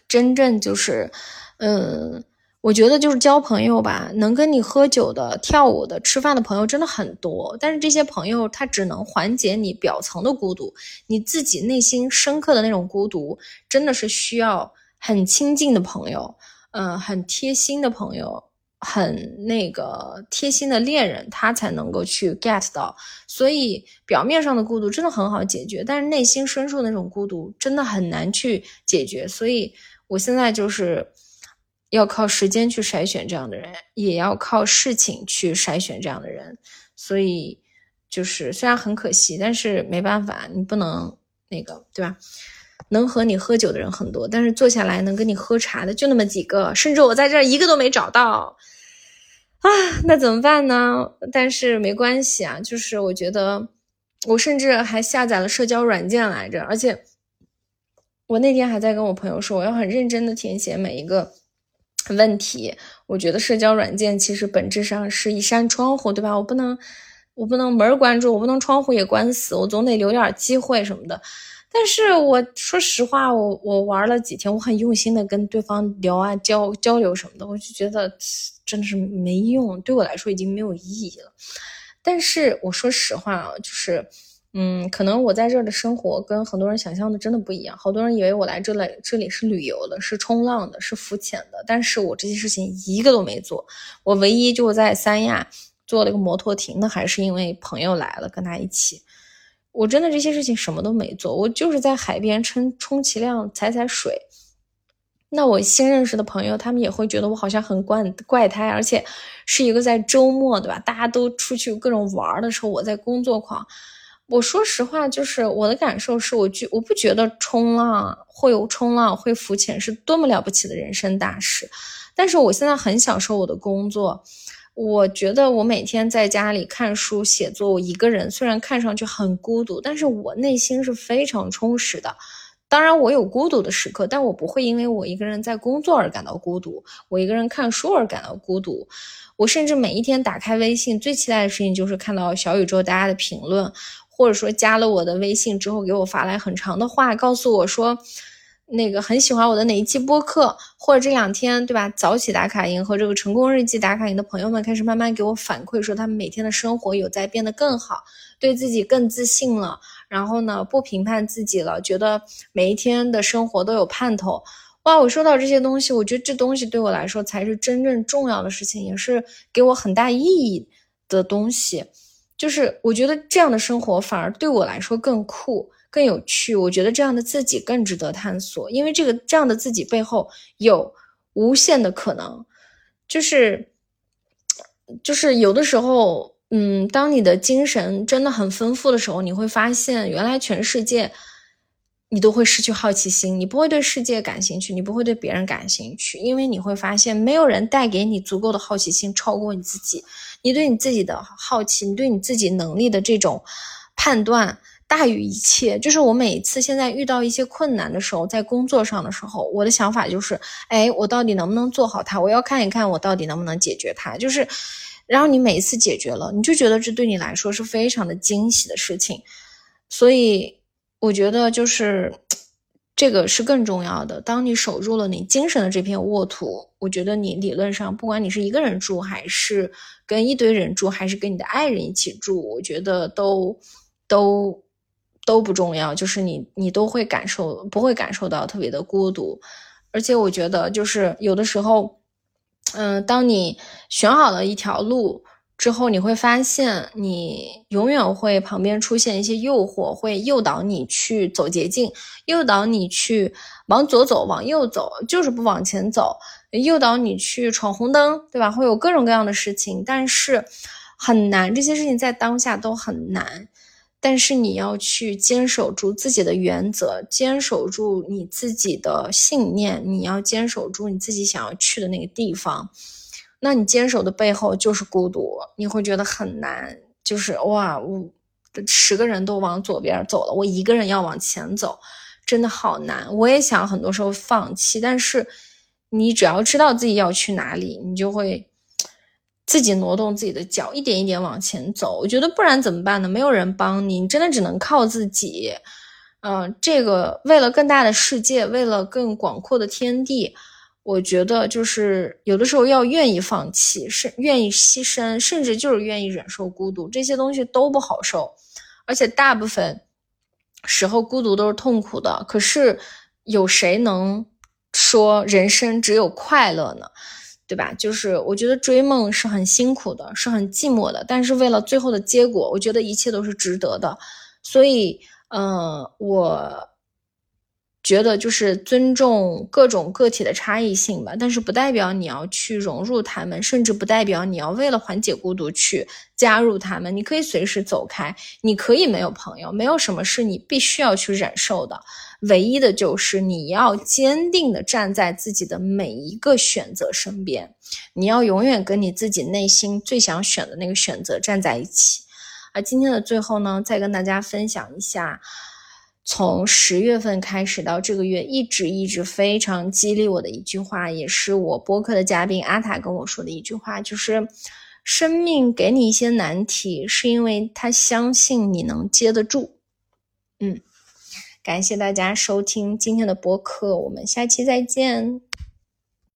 真正就是，嗯，我觉得就是交朋友吧，能跟你喝酒的、跳舞的、吃饭的朋友真的很多。但是这些朋友他只能缓解你表层的孤独，你自己内心深刻的那种孤独，真的是需要很亲近的朋友，嗯，很贴心的朋友。很那个贴心的恋人，他才能够去 get 到。所以表面上的孤独真的很好解决，但是内心深处那种孤独真的很难去解决。所以我现在就是要靠时间去筛选这样的人，也要靠事情去筛选这样的人。所以就是虽然很可惜，但是没办法，你不能那个，对吧？能和你喝酒的人很多，但是坐下来能跟你喝茶的就那么几个，甚至我在这儿一个都没找到啊！那怎么办呢？但是没关系啊，就是我觉得我甚至还下载了社交软件来着，而且我那天还在跟我朋友说，我要很认真的填写每一个问题。我觉得社交软件其实本质上是一扇窗户，对吧？我不能，我不能门关住，我不能窗户也关死，我总得留点机会什么的。但是我说实话，我我玩了几天，我很用心的跟对方聊啊交交流什么的，我就觉得真的是没用，对我来说已经没有意义了。但是我说实话啊，就是，嗯，可能我在这儿的生活跟很多人想象的真的不一样。好多人以为我来这来这里是旅游的，是冲浪的，是浮潜的，但是我这些事情一个都没做。我唯一就在三亚做了个摩托艇，那还是因为朋友来了，跟他一起。我真的这些事情什么都没做，我就是在海边充充其量踩踩水。那我新认识的朋友，他们也会觉得我好像很怪怪胎，而且是一个在周末，对吧？大家都出去各种玩的时候，我在工作狂。我说实话，就是我的感受是，我觉我不觉得冲浪会有冲浪会浮潜是多么了不起的人生大事，但是我现在很享受我的工作。我觉得我每天在家里看书写作，我一个人虽然看上去很孤独，但是我内心是非常充实的。当然，我有孤独的时刻，但我不会因为我一个人在工作而感到孤独，我一个人看书而感到孤独。我甚至每一天打开微信，最期待的事情就是看到小宇宙大家的评论，或者说加了我的微信之后给我发来很长的话，告诉我说那个很喜欢我的哪一期播客，或者这两天对吧，早起打卡营和这个成功日记打卡营的朋友们开始慢慢给我反馈说，他们每天的生活有在变得更好，对自己更自信了。然后呢，不评判自己了，觉得每一天的生活都有盼头。哇，我收到这些东西，我觉得这东西对我来说才是真正重要的事情，也是给我很大意义的东西。就是我觉得这样的生活反而对我来说更酷、更有趣。我觉得这样的自己更值得探索，因为这个这样的自己背后有无限的可能。就是，就是有的时候。嗯，当你的精神真的很丰富的时候，你会发现，原来全世界，你都会失去好奇心，你不会对世界感兴趣，你不会对别人感兴趣，因为你会发现，没有人带给你足够的好奇心超过你自己。你对你自己的好奇，你对你自己能力的这种判断大于一切。就是我每次现在遇到一些困难的时候，在工作上的时候，我的想法就是，哎，我到底能不能做好它？我要看一看我到底能不能解决它。就是。然后你每一次解决了，你就觉得这对你来说是非常的惊喜的事情，所以我觉得就是这个是更重要的。当你守住了你精神的这片沃土，我觉得你理论上不管你是一个人住，还是跟一堆人住，还是跟你的爱人一起住，我觉得都都都不重要。就是你你都会感受不会感受到特别的孤独，而且我觉得就是有的时候。嗯，当你选好了一条路之后，你会发现你永远会旁边出现一些诱惑，会诱导你去走捷径，诱导你去往左走，往右走，就是不往前走，诱导你去闯红灯，对吧？会有各种各样的事情，但是很难，这些事情在当下都很难。但是你要去坚守住自己的原则，坚守住你自己的信念，你要坚守住你自己想要去的那个地方。那你坚守的背后就是孤独，你会觉得很难。就是哇，我十个人都往左边走了，我一个人要往前走，真的好难。我也想很多时候放弃，但是你只要知道自己要去哪里，你就会。自己挪动自己的脚，一点一点往前走。我觉得不然怎么办呢？没有人帮你，你真的只能靠自己。嗯，这个为了更大的世界，为了更广阔的天地，我觉得就是有的时候要愿意放弃，是愿意牺牲，甚至就是愿意忍受孤独。这些东西都不好受，而且大部分时候孤独都是痛苦的。可是有谁能说人生只有快乐呢？对吧？就是我觉得追梦是很辛苦的，是很寂寞的，但是为了最后的结果，我觉得一切都是值得的。所以，嗯，我觉得就是尊重各种个体的差异性吧，但是不代表你要去融入他们，甚至不代表你要为了缓解孤独去加入他们。你可以随时走开，你可以没有朋友，没有什么是你必须要去忍受的。唯一的就是你要坚定的站在自己的每一个选择身边，你要永远跟你自己内心最想选的那个选择站在一起。而今天的最后呢，再跟大家分享一下，从十月份开始到这个月，一直一直非常激励我的一句话，也是我播客的嘉宾阿塔跟我说的一句话，就是生命给你一些难题，是因为他相信你能接得住。嗯。感谢大家收听今天的播客，我们下期再见。